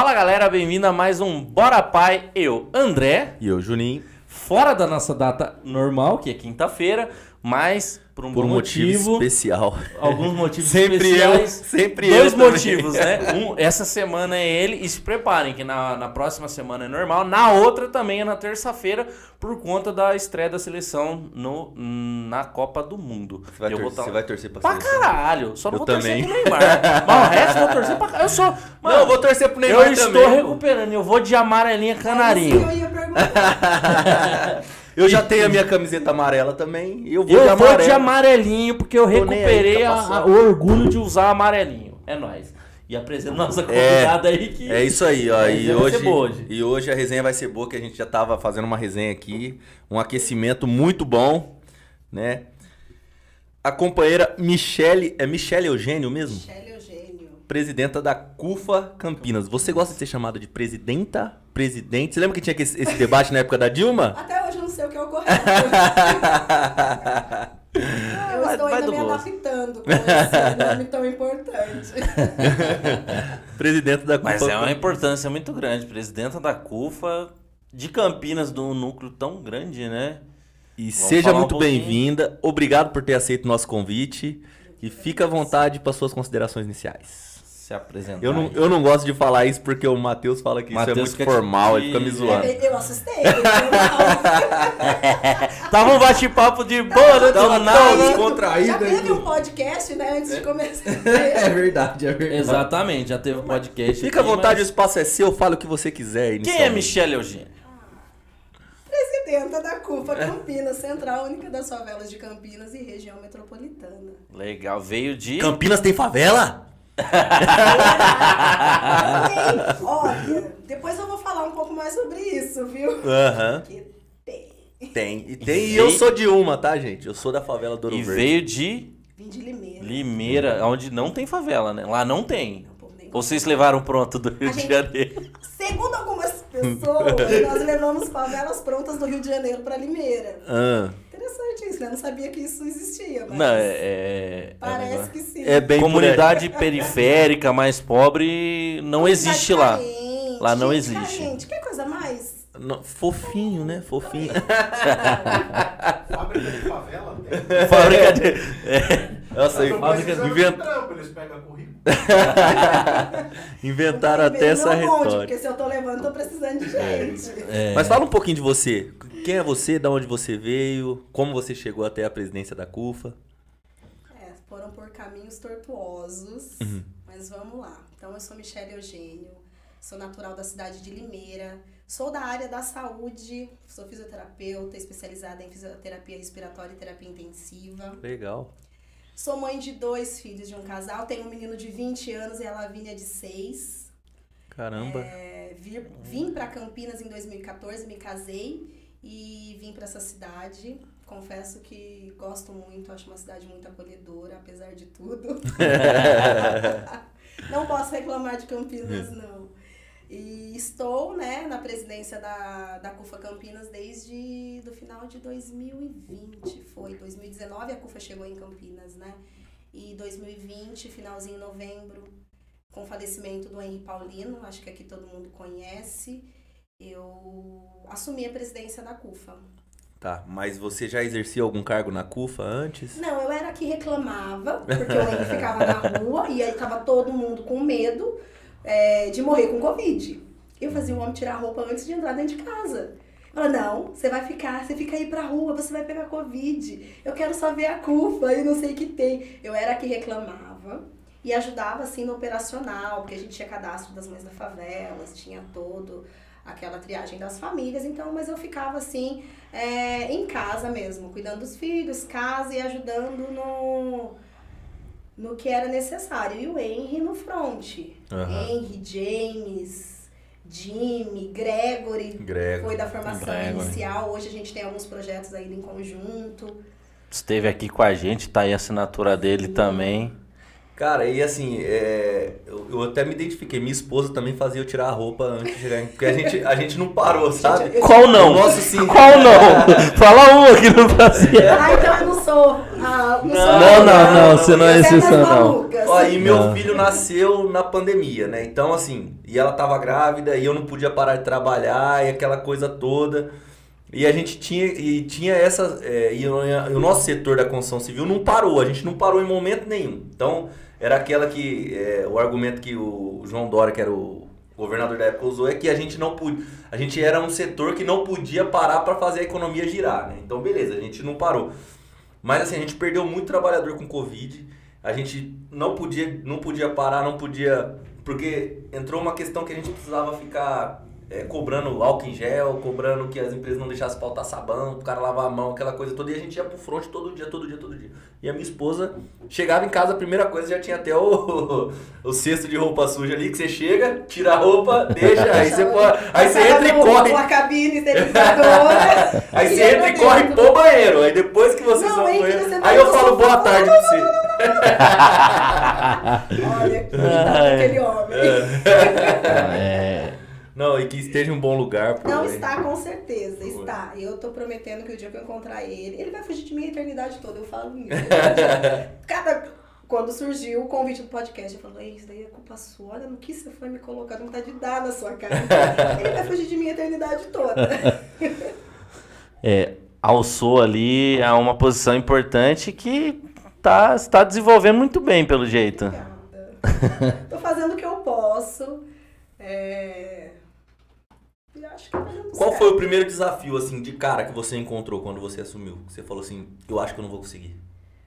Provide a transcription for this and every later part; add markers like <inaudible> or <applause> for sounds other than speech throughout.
Fala galera, bem-vindo a mais um Bora Pai. Eu, André, E eu, Juninho, fora da nossa data normal, que é quinta-feira, mas por um por um motivo, motivo, especial. alguns motivos <laughs> Sempre especiais. eu, sempre Dois eu também. motivos, né? <laughs> Um, essa semana é ele, e se preparem que na, na próxima semana é normal, na outra também é na terça-feira, por conta da estreia da seleção no, na Copa do Mundo. Você vai, eu tor- vou você vai torcer pra Pra seleção? caralho, só não Eu vou também. torcer pro Neymar. Mas o resto eu vou torcer pra caralho. Eu sou. <laughs> Não, eu vou torcer pro Neymar Eu estou também. recuperando, eu vou de amarelinha Isso canarinho. que eu ia perguntar. Eu já tenho a minha camiseta amarela também. Eu vou Eu de vou de amarelinho porque eu Tô nem aí, recuperei tá a- a- o orgulho de usar amarelinho. É nóis. E apresento nossa convidada aí que. É isso aí, ó. E hoje, hoje. e hoje a resenha vai ser boa, que a gente já tava fazendo uma resenha aqui. Um aquecimento muito bom, né? A companheira Michele. É Michele Eugênio mesmo? Michele Eugênio. Presidenta da CUFA Campinas. Você gosta de ser chamada de presidenta? Presidente? Você lembra que tinha esse, esse debate na época da Dilma? <laughs> Até hoje eu não sei o que é o correto. <laughs> eu estou vai ainda me adaptando com esse nome tão importante. <laughs> Presidenta da CUFA. Mas é uma importância muito grande. Presidenta da CUFA de Campinas, de um núcleo tão grande, né? E Vamos seja um muito pouquinho. bem-vinda. Obrigado por ter aceito o nosso convite. E fica à vontade para suas considerações iniciais. Se apresentar. Eu não, aí. eu não gosto de falar isso porque o Matheus fala que Matheus isso é muito formal, ele fica me zoando. Eu, eu assustei. eu. <laughs> Tava um bate-papo de boa, né? Tava nada. descontraído Já teve um podcast, né, antes de começar. <laughs> É verdade, é verdade. Exatamente, já teve um podcast. Fica à aqui, vontade, o mas- espaço é seu, fala o que você quiser. Quem é. Michelle Eugênio? Presidenta da CUFA Campinas, Central Única das Favelas de Campinas e região metropolitana. Legal, veio de. Campinas tem favela? Tem. Olha, depois eu vou falar um pouco mais sobre isso, viu? Aham. Porque tem. Tem. E tem. E veio- eu sou de uma, tá, gente? Eu sou da favela do Ouro E Verde. veio de Vim de Limeira. Limeira, onde não tem favela, né? Lá não tem. Não, Ou vocês levaram pronto do Rio A de gente- Janeiro? <laughs> Segundo algumas pessoas, <laughs> nós levamos favelas prontas do Rio de Janeiro para Limeira. Ah, Interessante isso, né? Eu não sabia que isso existia, mas Não, é. é- parece é- que sim. é bem. Comunidade <laughs> periférica mais pobre não existe lá. Carente, Lá não existe. Carente. Quer coisa mais? Não, fofinho, né? Fofinho. <laughs> Fábrica de favela tem. Fábrica de. é, Nossa, Não fábrica de invent- trampo, eles pegam currículo. <laughs> inventaram até essa no monte, retórica. Porque se eu tô levando, tô precisando de gente. é. Mas fala um pouquinho de você. Quem é você? Da onde você veio? Como você chegou até a presidência da CUFA? É, foram por caminhos tortuosos, Uhum. mas vamos lá. Então, eu sou Michelle Eugênio, sou natural da cidade de Limeira, sou da área da saúde, sou fisioterapeuta, especializada em fisioterapia respiratória e terapia intensiva. Legal. Sou mãe de dois filhos de um casal, tenho um menino de 20 anos e a Lavínia de 6. Caramba. É, vir- vim para Campinas em 2014, me casei e vim para essa cidade. Confesso que gosto muito, acho uma cidade muito acolhedora, apesar de tudo. <laughs> <laughs> não posso reclamar de Campinas, não. E estou né, na presidência da, da CUFA Campinas desde do final de 2020. Foi 2019 a CUFA chegou em Campinas, né? E 2020, finalzinho de novembro, com o falecimento do Henri Paulino, acho que aqui todo mundo conhece, eu assumi a presidência da CUFA. Tá, mas você já exercia algum cargo na CUFA antes? Não, eu era que reclamava, porque o Henri ficava na rua e aí tava todo mundo com medo é, de morrer com Covid. Eu fazia o homem tirar a roupa antes de entrar dentro de casa. Ela, não, você vai ficar, você fica aí pra rua, você vai pegar Covid. Eu quero só ver a CUFA e não sei o que tem. Eu era a que reclamava e ajudava assim no operacional, porque a gente tinha cadastro das mães da favela, tinha todo aquela triagem das famílias, então, mas eu ficava assim, é, em casa mesmo, cuidando dos filhos, casa e ajudando no, no que era necessário. E o Henry no front. Aham. Henry, James, Jimmy, Gregory. Grego. Foi da formação Gregory. inicial. Hoje a gente tem alguns projetos ainda em conjunto. Esteve aqui com a gente, tá aí a assinatura dele também. Cara, e assim, é, eu, eu até me identifiquei. Minha esposa também fazia eu tirar a roupa antes de chegar. Porque a gente, a gente não parou, <laughs> sabe? Qual não? O nosso sim. Qual não? <laughs> Fala uma que não fazia. Ah, então eu não Não, Não, sou não, você não é exceção, não. Ó, e meu Não. filho nasceu na pandemia, né? Então, assim, e ela tava grávida e eu não podia parar de trabalhar e aquela coisa toda. E a gente tinha, e tinha essa. é, e, o, e o nosso setor da construção civil não parou, a gente não parou em momento nenhum. Então, era aquela que. é, o argumento que o João Dória, que era o governador da época, usou é que a gente não podia. A gente era um setor que não podia parar para fazer a economia girar, né? Então, beleza, a gente não parou. Mas assim, a gente perdeu muito trabalhador com Covid. A gente não podia, não podia parar, não podia. Porque entrou uma questão que a gente precisava ficar é, cobrando álcool em gel, cobrando que as empresas não deixassem faltar sabão, o cara lavar a mão, aquela coisa toda. E a gente ia pro front todo dia, todo dia, todo dia. E a minha esposa chegava em casa, a primeira coisa já tinha até o, o cesto de roupa suja ali, que você chega, tira a roupa, deixa, aí você, pode, aí você entra e corre. Uma cabine esterilizadora. Aí você E entra e corre pro banheiro. Aí depois que vocês Não, aí que banheiro. você Aí eu falo boa tarde pra você. Olha, É. aquele homem. É. Não, e que esteja em um bom lugar. pô, Não hein? está, com certeza, Boa. está. Eu tô prometendo que o dia que eu encontrar ele, ele vai fugir de mim a eternidade toda, eu falo isso. <laughs> Cada... Quando surgiu o convite do podcast, eu falo, "Ei, isso daí é culpa sua, olha no que você foi me colocar, não vontade de dar na sua cara. <laughs> Ele vai fugir de mim a eternidade toda. <laughs> É, alçou ali a uma posição importante que tá, está desenvolvendo muito bem, pelo jeito. Obrigada. Tô fazendo o que eu posso. É... Acho que tá dando Qual certo. foi o primeiro desafio, assim, de cara que você encontrou quando você assumiu? Que Você falou assim, eu acho que eu não vou conseguir.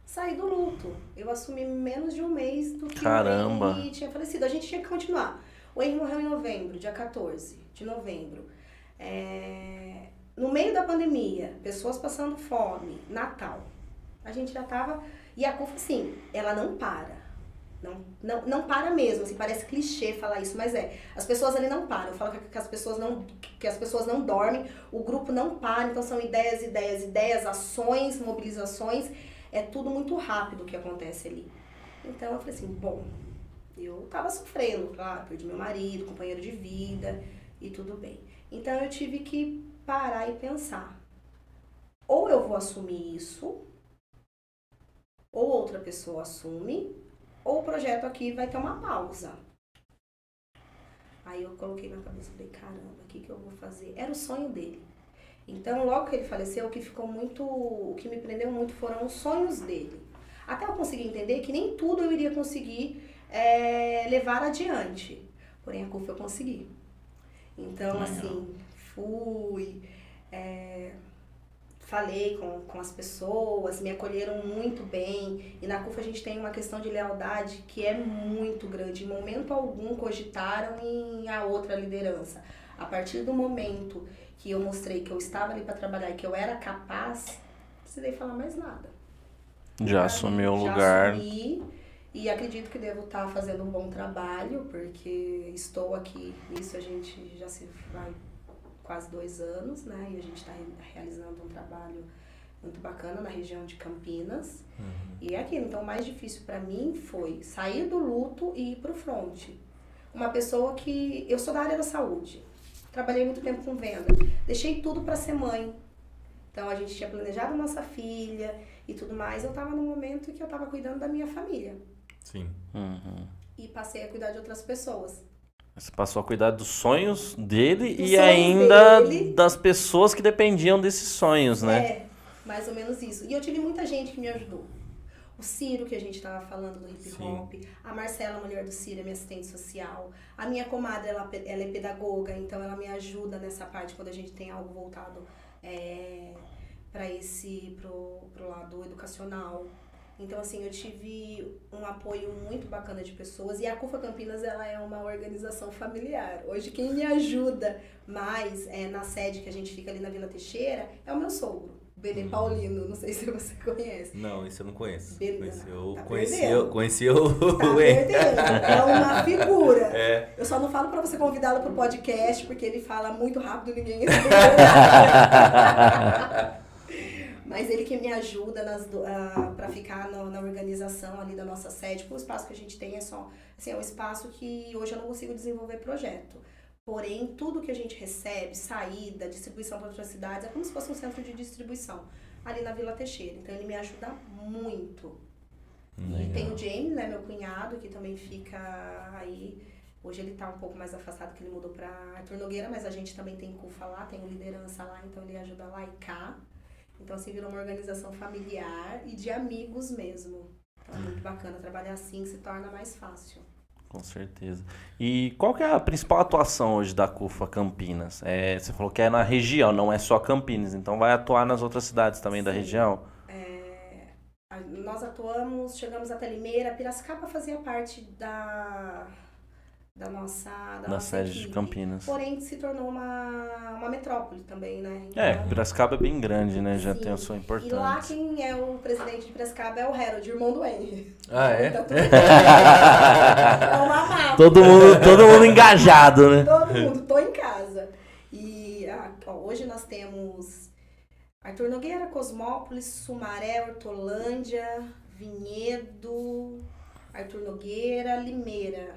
Saí do luto. Eu assumi menos de um mês do que Caramba. o Henry tinha falecido. A gente tinha que continuar. O Henry morreu em novembro, dia 14 de novembro. É, No meio da pandemia, pessoas passando fome, Natal. A gente já tava. E a CUF, assim, ela não para. Não, não, não para mesmo, assim, parece clichê falar isso, mas é. As pessoas ali não param. Eu falo que, que as pessoas não, que as pessoas não dormem, o grupo não para, então são ideias, ideias, ideias, ações, mobilizações. É tudo muito rápido que acontece ali. Então eu falei assim, bom, eu tava sofrendo, claro, perdi meu marido, companheiro de vida e tudo bem. Então eu tive que parar e pensar. Ou eu vou assumir isso, ou outra pessoa assume, ou o projeto aqui vai ter uma pausa. Aí eu coloquei na cabeça, falei, caramba, o que, que eu vou fazer? Era o sonho dele. Então, logo que ele faleceu, o que ficou muito. O que me prendeu muito foram os sonhos dele. Até eu conseguir entender que nem tudo eu iria conseguir é, levar adiante. Porém, a CUF eu consegui. Então, assim, fui. é, falei com, com as pessoas, me acolheram muito bem. E na CUF a gente tem uma questão de lealdade que é muito grande. Em momento algum cogitaram em a outra liderança. A partir do momento que eu mostrei que eu estava ali para trabalhar e que eu era capaz, não precisei falar mais nada. Já assumiu o Já lugar. assumi e acredito que devo estar fazendo um bom trabalho, porque estou aqui, isso a gente já se vai quase dois anos, né? E a gente está realizando um trabalho muito bacana na região de Campinas. E é aquilo, então o mais difícil para mim foi sair do luto e ir pro front. Uma pessoa que eu sou da área da saúde. Trabalhei muito tempo com venda. Deixei tudo para ser mãe. Então a gente tinha planejado nossa filha e tudo mais. Eu tava no momento que eu tava cuidando da minha família Sim. Uhum. e passei a cuidar de outras pessoas. Você passou a cuidar dos sonhos dele Dos e sonhos ainda dele. das pessoas que dependiam desses sonhos, né? É, mais ou menos isso. E eu tive muita gente que me ajudou. O Ciro, que a gente tava falando do hip Sim. hop, a Marcela, mulher do Ciro, é minha assistente social. A minha comadre, ela, ela é pedagoga, então ela me ajuda nessa parte quando a gente tem algo voltado é, para esse, pro, pro lado educacional. Então, assim, eu tive um apoio muito bacana de pessoas. E a CUFA Campinas, ela é uma organização familiar. Hoje, quem me ajuda mais é, na sede que a gente fica ali na Vila Teixeira é o meu sogro, Benê Paulino. Não sei se você conhece. Não, isso eu não conheço. Beleza. Conheci, eu Tá conheci, eu, conheci o. Tá <laughs> perdendo. É uma figura. É. Eu só não falo pra você convidá-lo pro podcast, porque ele fala muito rápido, ninguém <laughs> <laughs> Mas ele que me ajuda nas, do- ah, pra ficar no- na organização ali da nossa sede. Porque o espaço que a gente tem é só... Assim, é um espaço que hoje eu não consigo desenvolver projeto. Porém, tudo que a gente recebe, saída, distribuição para outras cidades, é como se fosse um centro de distribuição. ali na Vila Teixeira. Então ele me ajuda muito. E Legal. tem o James, né, meu cunhado, que também fica aí. Hoje ele tá um pouco mais afastado, que ele mudou pra Arthur Nogueira, mas a gente também tem CUFA lá, tem o liderança lá, então ele ajuda lá e cá. Então assim, virou uma organização familiar e de amigos mesmo. Então é muito bacana trabalhar assim, se torna mais fácil. Com certeza. E qual que é a principal atuação hoje da CUFA Campinas? É, você falou que é na região, não é só Campinas, então vai atuar nas outras cidades também da Sim. região? É, nós atuamos, chegamos até Limeira, Piracicaba fazia parte da, da nossa, da Da nossa sede de equipe. Campinas. Porém, se tornou uma, uma metrópole também, né? É, Então, Piracicaba é bem grande, né? Já Sim. tem a sua E lá importância. quem é o presidente de Piracicaba é o Harold, irmão do Henry. Ah, é? Então, tudo <laughs> é uma mata. Todo mundo, todo mundo engajado, né? Todo mundo, tô em casa. E ah, ó, hoje nós temos Arthur Nogueira, Cosmópolis, Sumaré, Hortolândia, Vinhedo, Arthur Nogueira, Limeira,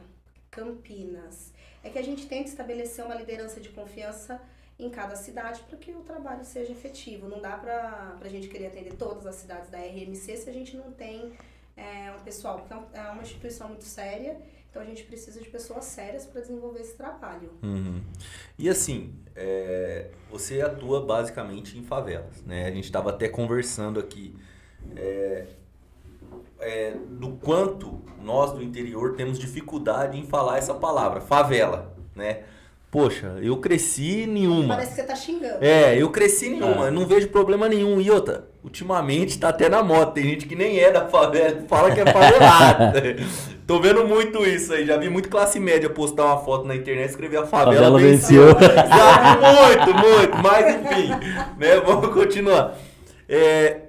Campinas. É que a gente tenta estabelecer uma liderança de confiança em cada cidade para que o trabalho seja efetivo. Não dá para a gente querer atender todas as cidades da RMC se a gente não tem é, um pessoal, porque é é uma instituição muito séria, então a gente precisa de pessoas sérias para desenvolver esse trabalho. Uhum. E assim, é, você atua basicamente em favelas, né? A gente estava até conversando aqui é, é, do quanto nós do interior temos dificuldade em falar essa palavra, favela, né? Poxa, eu cresci em nenhuma. Parece que você tá xingando. É, eu cresci em nenhuma, Ah. não vejo problema nenhum. E outra, ultimamente tá até na moda, tem gente que nem é da favela, fala que é favelado. <laughs> Tô vendo muito isso aí, já vi muito classe média postar uma foto na internet e escrever a favela, Favela venceu. venceu. Já vi muito, muito, mas enfim, né, vamos continuar. É,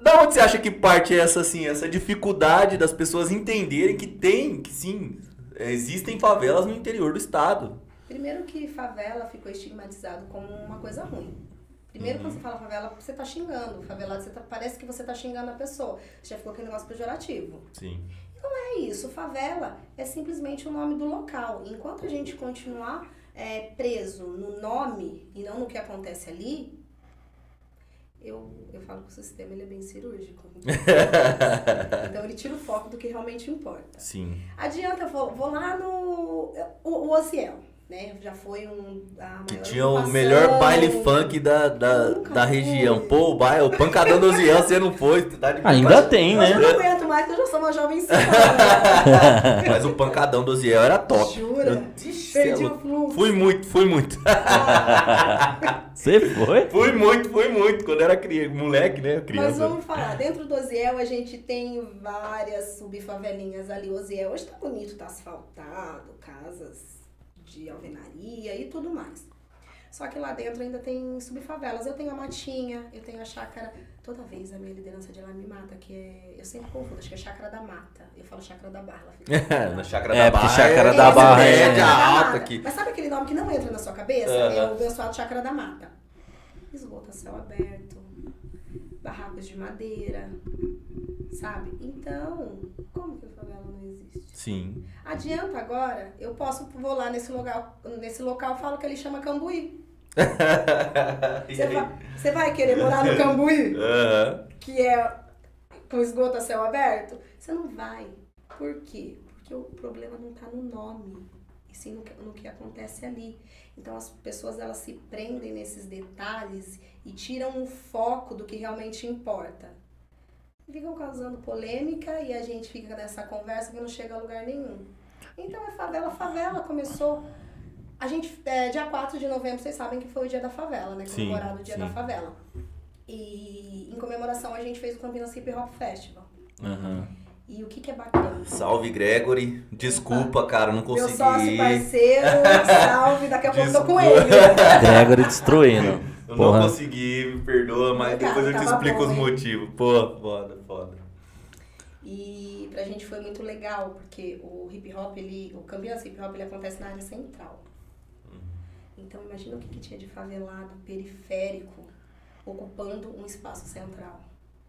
da onde você acha que parte essa, assim, essa dificuldade das pessoas entenderem que tem, que sim, existem favelas no interior do estado? Primeiro que favela ficou estigmatizado como uma coisa ruim. Primeiro, Uhum. quando você fala favela, você tá xingando. Favelado, você tá, parece que você tá xingando a pessoa. Você já ficou aquele negócio pejorativo. Sim. É isso, favela é simplesmente o nome do local. Enquanto a gente continuar é, preso no nome e não no que acontece ali, eu, eu falo que o sistema ele é bem cirúrgico. <laughs> então ele tira o foco do que realmente importa. Sim. Adianta, vou, vou lá no. O, o Ociel, né? Já foi um. A Que tinha o melhor baile funk da, da, da região. Pô, o baile, o pancadão do Zian, você não foi, tá de Ainda tem, né? eu não aguento mais, eu já sou uma jovem <laughs> senhora. Mas o pancadão do Ziel era top. Jura? Eu- Perdi o fluxo. Fui muito, fui muito. <laughs> Você foi? fui muito, fui muito. Quando era criança, moleque, né? Mas Criança. vamos falar, dentro do Oziel a gente tem várias subfavelinhas ali. O Oziel hoje tá bonito, tá asfaltado, casas de alvenaria e tudo mais. Só que lá dentro ainda tem subfavelas. Eu tenho a Matinha, eu tenho a Chácara. Toda vez a minha liderança de lá me mata, que é. Eu sempre confundo, acho que é Chácara da Mata. Eu falo Chácara da Barra. fica- <laughs> Na chácara É, da porque Barra. chácara é da Barra é- Chácara da alta aqui. Mas sabe aquele nome que não entra na sua cabeça? Aham. É o abençoado Chácara da Mata. Esgoto a céu aberto, barracos de madeira, sabe? Então, como que a favela não existe? Sim. Adianta agora, eu posso, vou lá nesse local, nesse local falo que ele chama Cambuí. <laughs> Você vai, vai querer morar no Cambuí, Aham. que é com esgoto a céu aberto? Você não vai. Por quê? Porque o problema não está no nome, e sim no que, no que acontece ali. Então as pessoas elas se prendem nesses detalhes e tiram o foco do que realmente importa. Ficam causando polêmica e a gente fica nessa conversa que não chega a lugar nenhum. Então é favela, favela começou. A gente, é, dia 4 de novembro, vocês sabem que foi o dia da favela, né? Sim, Comemorado o dia sim. da favela. E em comemoração a gente fez o Campinas Hip Hop Festival. Aham. E o que, que é bacana? Salve, Gregory. Desculpa, cara, não Meu consegui. sócio <laughs> parceiro, salve, daqui a pouco eu tô com ele. <laughs> Gregory destruindo. Eu Porra. não consegui, me perdoa, mas Cara, depois eu te explico bom, os hein? motivos. Pô, foda, foda. E pra gente foi muito legal, porque o hip hop, ele, o Campinas Hip Hop, ele acontece na área central. Então imagina o que, que tinha de favelado, periférico, ocupando um espaço central.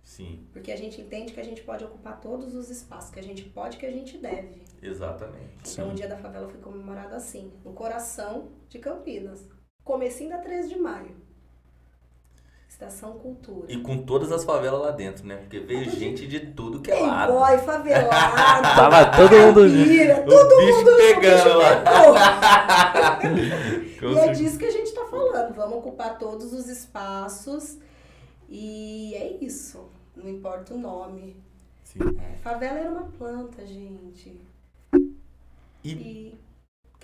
Sim, Porque a gente entende que a gente pode ocupar todos os espaços, que a gente pode, que a gente deve. exatamente. Então o dia da favela foi comemorado assim, no coração de Campinas. Comecinho da 13 de maio. Estação Cultura. E com todas as favelas lá dentro, né? Porque veio gente de tudo que é lado. Playboy, favelado. <laughs> Tava todo mundo Caipira, O todo bicho mundo. pegando lá. <laughs> <laughs> E é disso que a gente tá falando. Vamos ocupar todos os espaços. E é isso. Não importa o nome. É, favela era uma planta, gente. E E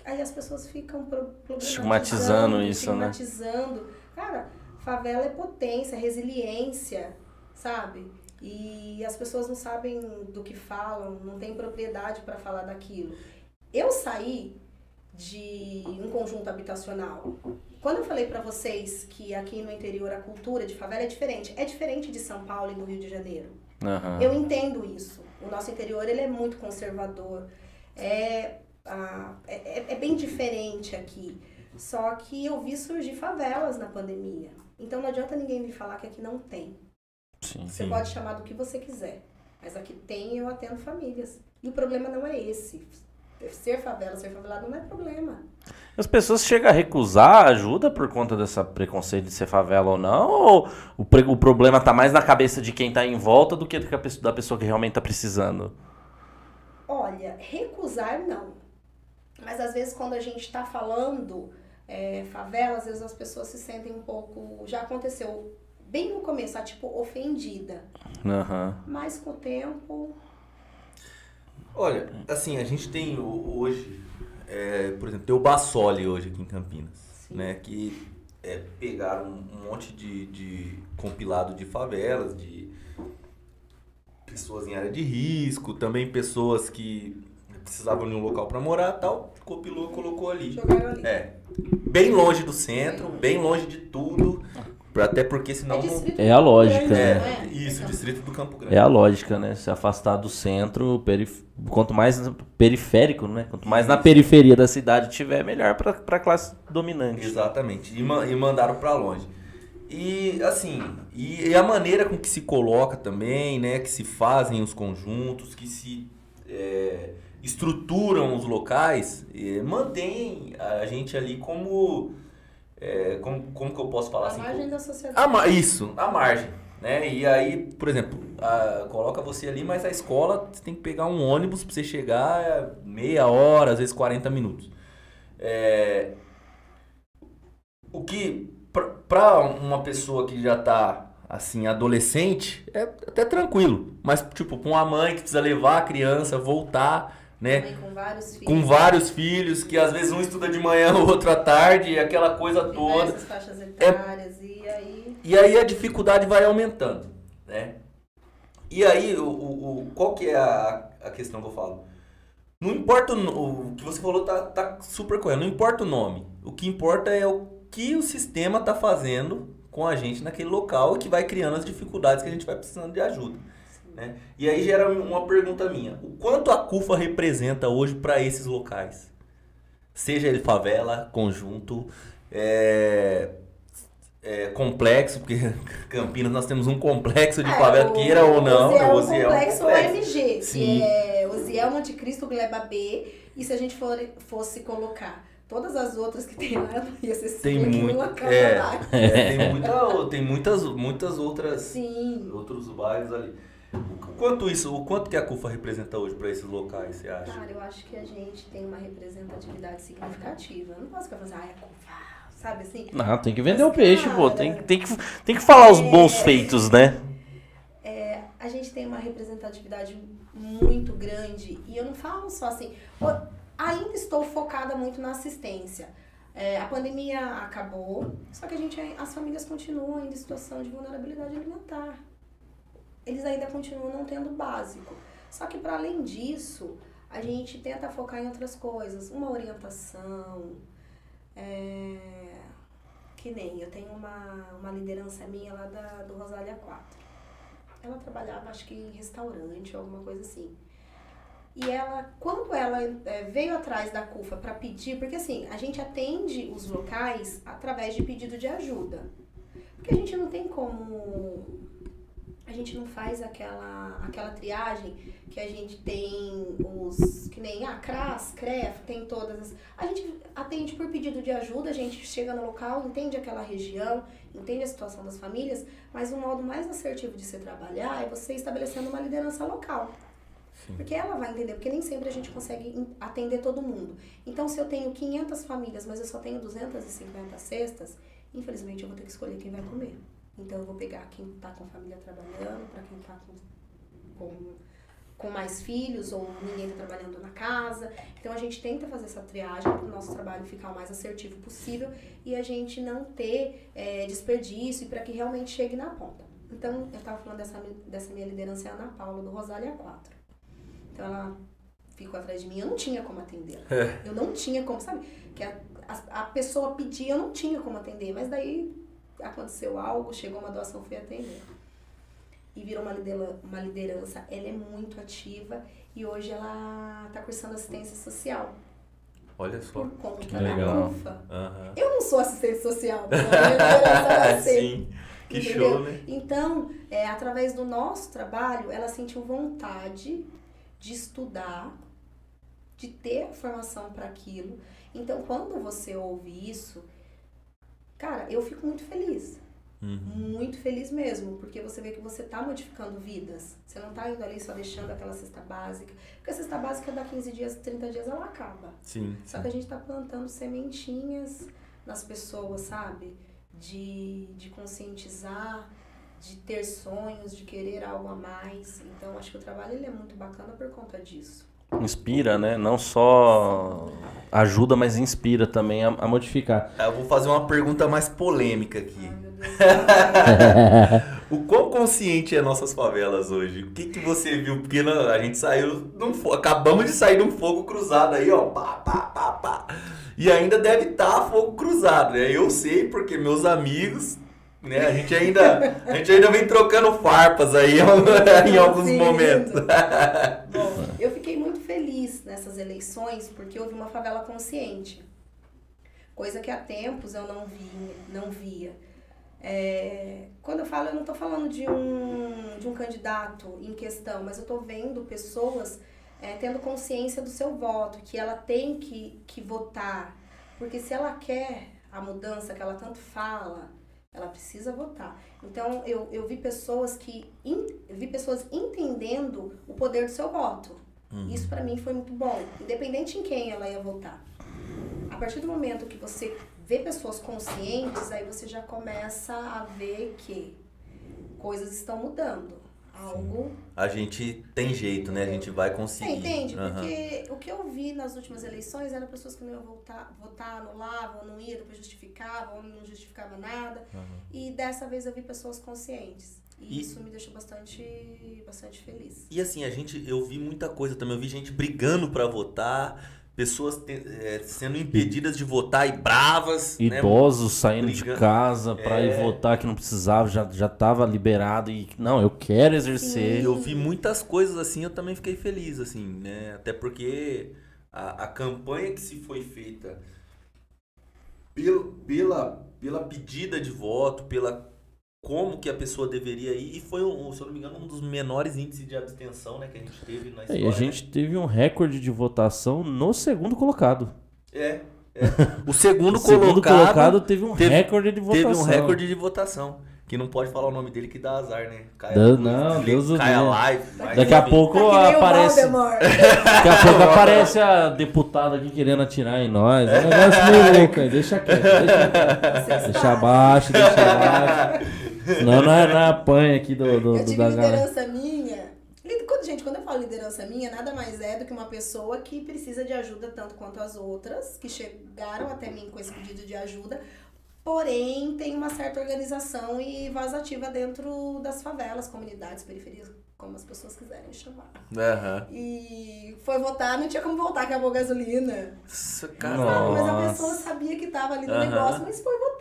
aí as pessoas ficam Estigmatizando isso, né? estigmatizando. Cara, favela é potência, é resiliência, sabe? E as pessoas não sabem do que falam, não têm propriedade para falar daquilo. Eu saí de um conjunto habitacional. Quando eu falei para vocês que aqui no interior a cultura de favela é diferente, é diferente de São Paulo e do Rio de Janeiro. Aham. Eu entendo isso. O nosso interior ele é muito conservador. É, é, é- é bem diferente aqui. Só que eu vi surgir favelas na pandemia. Então não adianta ninguém me falar que aqui não tem. Sim. Você Sim. pode chamar do que você quiser. Mas aqui tem eu atendo famílias. E o problema não é esse. Ser favela, ser favelado não é problema. As pessoas chegam a recusar ajuda por conta dessa preconceito de ser favela ou não? Ou o, o problema tá mais na cabeça de quem tá em volta do que da pessoa- da pessoa que realmente tá precisando? Olha, recusar não. Mas às vezes quando a gente está falando é, favela, às vezes as pessoas se sentem um pouco. Já aconteceu bem no começo, a tipo ofendida. Aham. Mas com o tempo. Olha, assim, a gente tem hoje, é, por exemplo, tem o Bassoli hoje aqui em Campinas, Sim. né? Que é, pegaram um monte de, de compilado de favelas, de pessoas em área de risco, também pessoas que precisavam de um local para morar tal, compilou e colocou ali. Jogaram ali. É. Bem longe do centro, bem longe de tudo. Até porque senão. É distrito É a lógica, grande, É, não é? isso, Então, distrito do Campo Grande. É a lógica, né? Se afastar do centro, perif... quanto mais periférico, né? Quanto mais na periferia da cidade tiver, melhor pra, pra classe dominante. Exatamente. E, ma- e mandaram pra longe. E assim, e, e a maneira com que se coloca também, né? Que se fazem os conjuntos, que se é, estruturam os locais, é, mantém a gente ali como, é, como. Como que eu posso falar A assim? margem da sociedade. A isso, a margem. Né? E aí, por exemplo, a- coloca você ali, mas a escola você tem que pegar um ônibus pra você chegar é, meia hora, às vezes 40 minutos. É, o que, pra uma pessoa que já tá assim, adolescente, é até tranquilo. Mas, tipo, pra uma mãe que precisa levar a criança, voltar, né? Também com vários filhos. Com vários filhos, que às vezes um estuda de manhã, <laughs> o outro à tarde, e aquela coisa toda. Faixas etárias. E aí. E aí a dificuldade vai aumentando, né? E aí, o, o, o- qual que é a, a questão que eu falo? Não importa o, o que você falou, tá, tá super correto. Não importa o nome. O que importa é o que o sistema tá fazendo com a gente naquele local e que vai criando as dificuldades que a gente vai precisando de ajuda. Né? E aí gera uma pergunta minha. O quanto a CUFA representa hoje para esses locais? Seja ele favela, conjunto, é, é, complexo, porque <laughs> Campinas nós temos um complexo de É, favela, o- queira ou não. O o Zé é um complexo complexo. OMG, Sim. que é Osiel Monte Cristo Gleba B. E se a gente for, fosse colocar todas as outras que tem lá, ia ser Tem muito. É, lá. é, tem, muita, tem muitas, muitas outras Sim. outros bairros ali. O quanto isso, o quanto que a CUFA representa hoje para esses locais, você acha? Cara, eu acho que a gente tem uma representatividade significativa. Eu não posso ficar falando, ah, é culpa, sabe assim? Não, tem que vender Mas, o peixe, pô. cara, Tem, tem, que, tem que falar os é- bons feitos, né? É, a gente tem uma representatividade muito grande e eu não falo só assim. "Pô, ainda estou focada muito na assistência. É, a pandemia acabou, só que a gente, as famílias continuam ainda em situação de vulnerabilidade alimentar. Eles ainda continuam não tendo básico. Só que para além disso, a gente tenta focar em outras coisas, uma orientação, é, que nem eu tenho uma, uma liderança minha lá da, do Rosália 4. Ela trabalhava, acho que em restaurante alguma coisa assim. E ela, quando ela é, veio atrás da CUFA para pedir, porque assim, a gente atende os locais através de pedido de ajuda. Porque a gente não tem como. A gente não faz aquela, aquela triagem que a gente tem os que nem a CRAS, CREF, tem todas as. A gente atende por pedido de ajuda, a gente chega no local, entende aquela região, entende a situação das famílias, mas o modo mais assertivo de se trabalhar é você estabelecendo uma liderança local. Porque ela vai entender, porque nem sempre a gente consegue atender todo mundo. Então, se eu tenho 500 famílias, mas eu só tenho 250 cestas, infelizmente eu vou ter que escolher quem vai comer. Então, eu vou pegar quem está com família trabalhando, para quem está com, com, com mais filhos, ou ninguém está trabalhando na casa. Então, a gente tenta fazer essa triagem para o nosso trabalho ficar o mais assertivo possível e a gente não ter eh, desperdício e para que realmente chegue na ponta. Então, eu estava falando dessa, dessa minha liderança, é a Ana Paula, do Rosália 4. Então ela ficou atrás de mim, eu não tinha como atender. Eu não tinha como, sabe? Que a, a, a pessoa pedia, eu não tinha como atender, mas daí aconteceu algo, chegou uma doação, fui atender. E virou uma liderança, uma liderança. Ela é muito ativa e hoje ela está cursando assistência social Olha só. por conta Que legal. Aham. Eu não sou assistente social, <laughs> ser. Sim. Que Entendeu? show, né? Então, é, através do nosso trabalho, ela sentiu vontade de estudar, de ter formação para aquilo. Então, quando você ouve isso, cara, eu fico muito feliz. Uhum. Muito feliz mesmo, porque você vê que você tá modificando vidas. Você não tá indo ali só deixando aquela cesta básica. Porque a cesta básica, dá 15 dias, 30 dias, ela acaba. Sim. Só que a gente tá plantando sementinhas nas pessoas, sabe? De, de conscientizar, de ter sonhos, de querer algo a mais. Então, acho que o trabalho ele é muito bacana por conta disso. Inspira, né? Não só ajuda, mas inspira também a, a modificar. Eu vou fazer uma pergunta mais polêmica aqui. <laughs> O quão consciente é nossas favelas hoje? O que, que você viu? Porque na- a gente saiu num fo- acabamos de sair de um fogo cruzado aí, ó. Pá, pá, pá, pá. E ainda deve estar fogo cruzado, né? Eu sei porque meus amigos, né? A gente ainda, a gente ainda vem trocando farpas aí <laughs> em alguns Sim. momentos. Bom, nessas eleições porque houve uma favela consciente. Coisa que há tempos eu não, vi, não via. É, quando eu falo, eu não estou falando de um, de um candidato em questão, mas eu estou vendo pessoas é, tendo consciência do seu voto, que ela tem que, que votar. Porque se ela quer a mudança que ela tanto fala, ela precisa votar. Então eu, eu vi pessoas que in- vi pessoas entendendo o poder do seu voto. Isso pra mim foi muito bom, independente em quem ela ia votar. A partir do momento que você vê pessoas conscientes, aí você já começa a ver que coisas estão mudando. Algo A gente tem jeito, né? A gente vai conseguir. entende? Aham. Porque o que eu vi nas últimas eleições eram pessoas que não iam votar, votar anulavam, não iam, depois justificavam, não justificava nada. E dessa vez eu vi pessoas conscientes. E, E- isso me deixou bastante, bastante feliz. E assim, a gente, eu vi muita coisa também. Eu vi gente brigando pra votar, pessoas te- eh, sendo impedidas de votar e bravas. né? Idosos saindo de Brigando. casa pra ir É. votar que não precisava, já, já tava liberado e não, eu quero exercer. Eu vi muitas coisas assim, eu também fiquei feliz, assim, né? Até porque a, a campanha que se foi feita pela, pela, pela pedida de voto, pela como que a pessoa deveria ir, e foi, um, se eu não me engano, um dos menores índices de abstenção né, que a gente teve na É, história. e a gente teve um recorde de votação no segundo colocado. É, é. O segundo, <laughs> O segundo colocado, colocado teve um teve- recorde de votação. teve um recorde de votação. Que não pode falar o nome dele que dá azar, né? Cai Dá- a luz, não, Deus o cai a live. Daqui a pouco Tá aparece. <laughs> <laughs> Daqui a pouco aparece a deputada aqui querendo atirar em nós. É um negócio meio louco aí. Deixa quieto. Deixa, deixa abaixo, deixa abaixo. Senão não é, não é apanha aqui do, do, Eu do tive da galera. liderança minha. Quando- Gente, quando eu falo liderança minha, nada mais é do que uma pessoa que precisa de ajuda tanto quanto as outras, que chegaram até mim com esse pedido de ajuda, porém tem uma certa organização e voz ativa dentro das favelas, comunidades, periferias, como as pessoas quiserem chamar. Aham. E foi votar, não tinha como voltar, acabou a gasolina. Nossa, cara. Mas a pessoa sabia que estava ali no Aham. negócio, mas foi votar.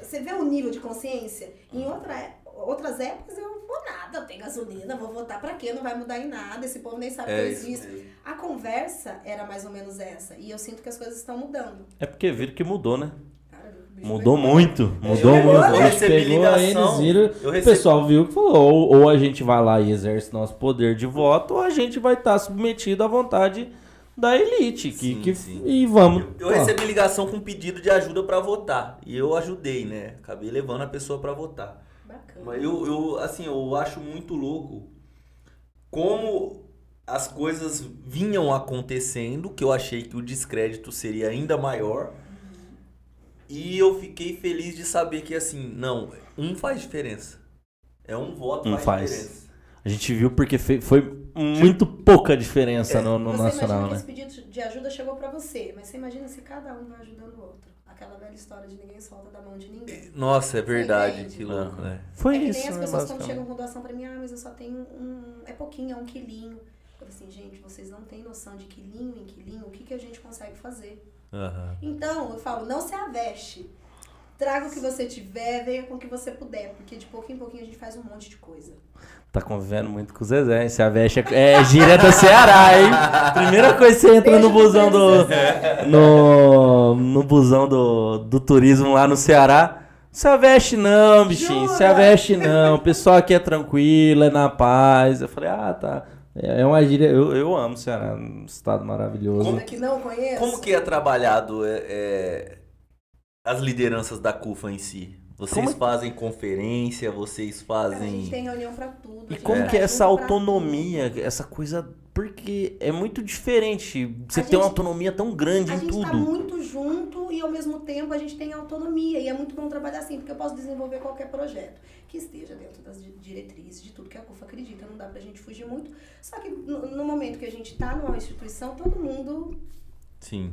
Você, vê o nível de consciência? Em outra, é- outras épocas eu vou nada, eu tenho gasolina, vou votar pra quê? Não vai mudar em nada, esse povo nem sabe que É eu isso existo. mesmo. A conversa era mais ou menos essa. E eu sinto que as coisas estão mudando. É porque viram que mudou, né? Cara, eu bicho Mudou muito, mudou Eu- muito. eu A gente recebi pegou a ligação, eles, viram, eu o recebi- pessoal viu que falou, ou, ou a gente vai lá e exerce nosso poder de voto, ou a gente vai estar submetido à vontade da elite. Que, Sim, que, sim. E vamos. Eu ó, recebi ligação com pedido de ajuda pra votar. E eu ajudei, né? Acabei levando a pessoa pra votar. Bacana. Mas eu, eu, assim, eu acho muito louco como as coisas vinham acontecendo, que eu achei que o descrédito seria ainda maior. E eu fiquei feliz de saber que, assim, não, um faz diferença. É um voto Um faz, faz. diferença. A gente viu porque foi muito pouca diferença no, no você nacional, né? esse pedido de ajuda chegou pra você, mas você imagina se cada um vai ajudando o outro. Aquela velha história de ninguém solta da mão de ninguém. Nossa, é verdade, que louco, né? Foi é que isso, nem as pessoas quando chegam com doação pra mim, ah, mas eu só tenho um. É pouquinho, é um quilinho. Eu assim, gente, vocês não têm noção de quilinho em quilinho, o que, que a gente consegue fazer. Aham. Então, eu falo, não se aveste. Traga o que você tiver, venha com o que você puder, porque de pouquinho em pouquinho a gente faz um monte de coisa. Tá convivendo muito com o Zezé, hein? Se a veste é, é gíria do Ceará, hein? Primeira coisa que você entra no Beijo pro busão do. No, no busão do, do turismo lá no Ceará. Se a veste não, bichinho. Se a Jura? veste não. O pessoal aqui é tranquilo, é na paz. Eu falei, ah, tá. É é uma gíria. Eu, eu amo o Ceará, um estado maravilhoso. Ainda que não conheço. Como que é trabalhado é, é, as lideranças da CUFA em si? Vocês Como- fazem conferência, vocês Cara, a fazem. gente tem reunião pra tudo. a E gente como que é essa autonomia, essa coisa. Porque é muito diferente. Você A ter uma gente- autonomia tão grande A em gente tudo. tá muito junto e ao mesmo tempo a gente tem autonomia. E é muito bom trabalhar assim, porque eu posso desenvolver qualquer projeto que esteja dentro das di- diretrizes, de tudo que a CUFA acredita. Não dá pra gente fugir muito. Só que no, momento que a gente tá numa instituição, todo mundo Sim.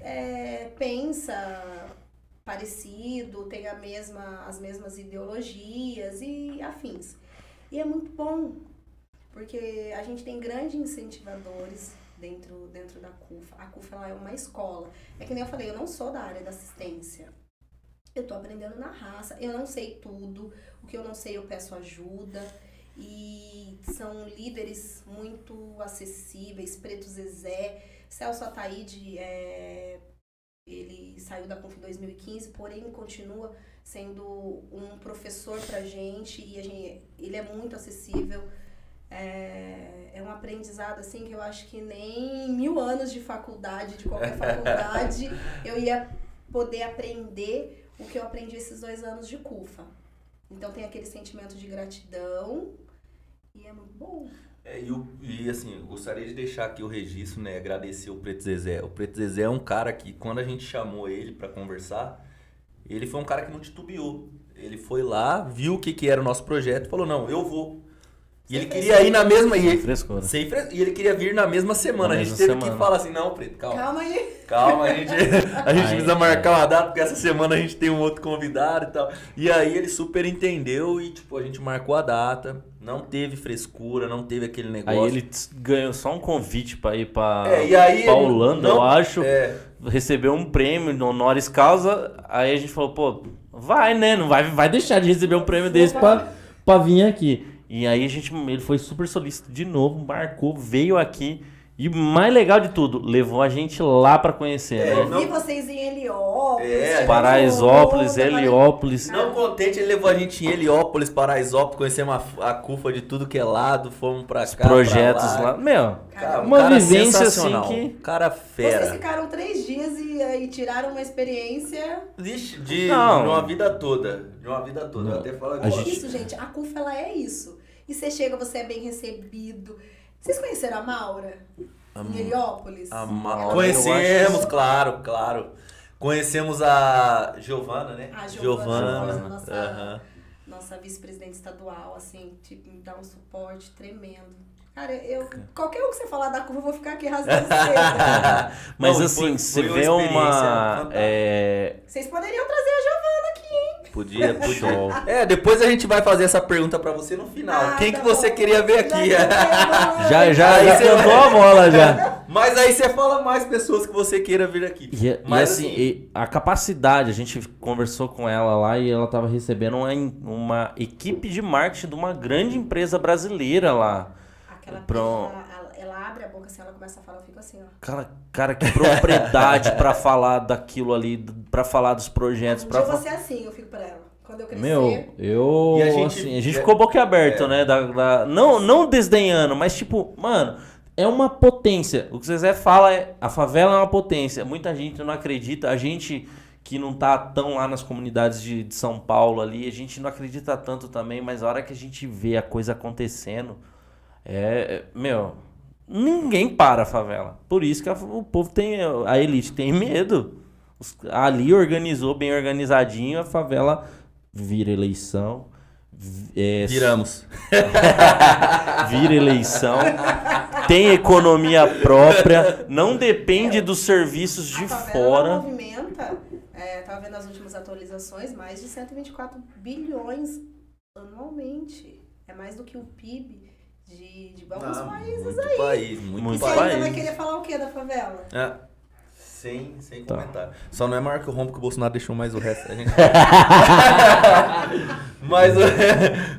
é, pensa parecido, tem a mesma, as mesmas ideologias e afins. E é muito bom, porque a gente tem grandes incentivadores dentro, dentro da CUFA. A CUFA ela é uma escola. É que nem eu falei, eu não sou da área da assistência. Eu tô aprendendo na raça, eu não sei tudo, o que eu não sei eu peço ajuda. E são líderes muito acessíveis, Preto Zezé, Celso Ataíde, é, ele saiu da em 2015, porém continua sendo um professor pra gente e a gente, ele é muito acessível. É, é um aprendizado assim que eu acho que nem mil anos de faculdade, de qualquer <laughs> faculdade, eu ia poder aprender o que eu aprendi esses dois anos de CUFA. Então tem aquele sentimento de gratidão e é muito bom. É, e, e, assim, eu gostaria de deixar aqui o registro, né? Agradecer o Preto Zezé. O Preto Zezé é um cara que, quando a gente chamou ele pra conversar, ele foi um cara que não titubeou. Ele foi lá, viu o que, que era o nosso projeto e falou: Não, eu vou. E ele queria ir na mesma. E, ele- Frescura. sem fres- e ele queria vir na mesma semana. Na a gente teve que semana. falar assim: Não, Preto, calma. Calma aí. Calma, a gente, a gente <laughs> Aí, precisa marcar uma data, porque essa semana a gente tem um outro convidado e tal. E aí ele super entendeu e, tipo, a gente marcou a data. Não teve frescura, não teve aquele Aí negócio. ele tss, ganhou só um convite pra ir pra, É, e aí pra ele Holanda, não- eu acho. É, Recebeu um prêmio no honoris causa. Aí a gente falou, pô, vai, né? Não vai, vai deixar de receber um prêmio desse pra, pra vir aqui. E aí a gente, ele foi super solícito de novo, marcou, veio aqui. E o mais legal de tudo, levou a gente lá pra conhecer, É, né? não- Vi vocês em Heliópolis. É, Paraisópolis, outra, Heliópolis. não contente, ele levou a gente em Heliópolis, Paraisópolis, conhecemos a, a CUFA de tudo que é lado, fomos pra cá. projetos pra lá. Meu, Cara, um uma cara vivência assim que. Cara Vocês fera. ficaram três dias e, e tiraram uma experiência. Vixe, de, Não. de uma vida toda. De uma vida toda. Eu até falo agora. gente- Isso, gente, a CUFA ela é isso. E você chega, você é bem recebido. Vocês conheceram a Maura? em Heliópolis? A Ma- Ela Conhecemos, acho- claro, claro. Conhecemos a Giovana, né? A Giovana, Giovana. nossa- aham. nossa vice-presidente estadual, assim, tipo, me dá um suporte tremendo. Cara, eu. Qualquer um que você falar da curva, eu vou ficar aqui rasgando cedo. <laughs> Mas Não, assim, foi- você foi uma vê uma. fantástica. É, Vocês poderiam trazer a Giovana? Podia, <laughs> podia. É, depois a gente vai fazer essa pergunta pra você no final. Ah, Quem tá que você bom. queria ver aqui? já <laughs> já, Aí já você vai- a bola já. <laughs> Mas aí você fala mais pessoas que você queira vir aqui. E, e Mas assim, assim- e a capacidade, a gente conversou com ela lá e ela tava recebendo uma, uma equipe de marketing de uma grande empresa brasileira lá. Aquela Pronto. Abre a boca assim, ela começa a falar, eu fico assim, ó. Cara, cara que propriedade pra falar daquilo ali, pra falar dos projetos, Um pra dia fa- ser assim, eu fico pra ela. Quando eu crescer. Meu, eu. E a gente- assim, a gente é- ficou boquiaberto, é. né? Da, da- não, não desdenhando, mas tipo, mano, é uma potência. O que o Zezé fala é. A favela é uma potência. Muita gente não acredita. A gente que não tá tão lá nas comunidades de, de São Paulo ali, a gente não acredita tanto também, mas a hora que a gente vê a coisa acontecendo, é. é- Meu. Ninguém para a favela. Por isso que a- o povo tem. A elite tem medo. Os- ali organizou, bem organizadinho, a favela vira eleição. é, Viramos. <laughs> vira eleição. Tem economia própria. Não depende dos serviços de a favela fora. movimenta, é, tava vendo as últimas atualizações, mais de 124 bilhões anualmente. É mais do que o PIB de, de alguns Ah, países. Muito país, muito, Muito Você país. ainda vai querer falar o que da favela? É. Sem, sem Tá. comentário. Só não é maior que o rombo que o Bolsonaro deixou mais o resto. A gente... <laughs> mas, o,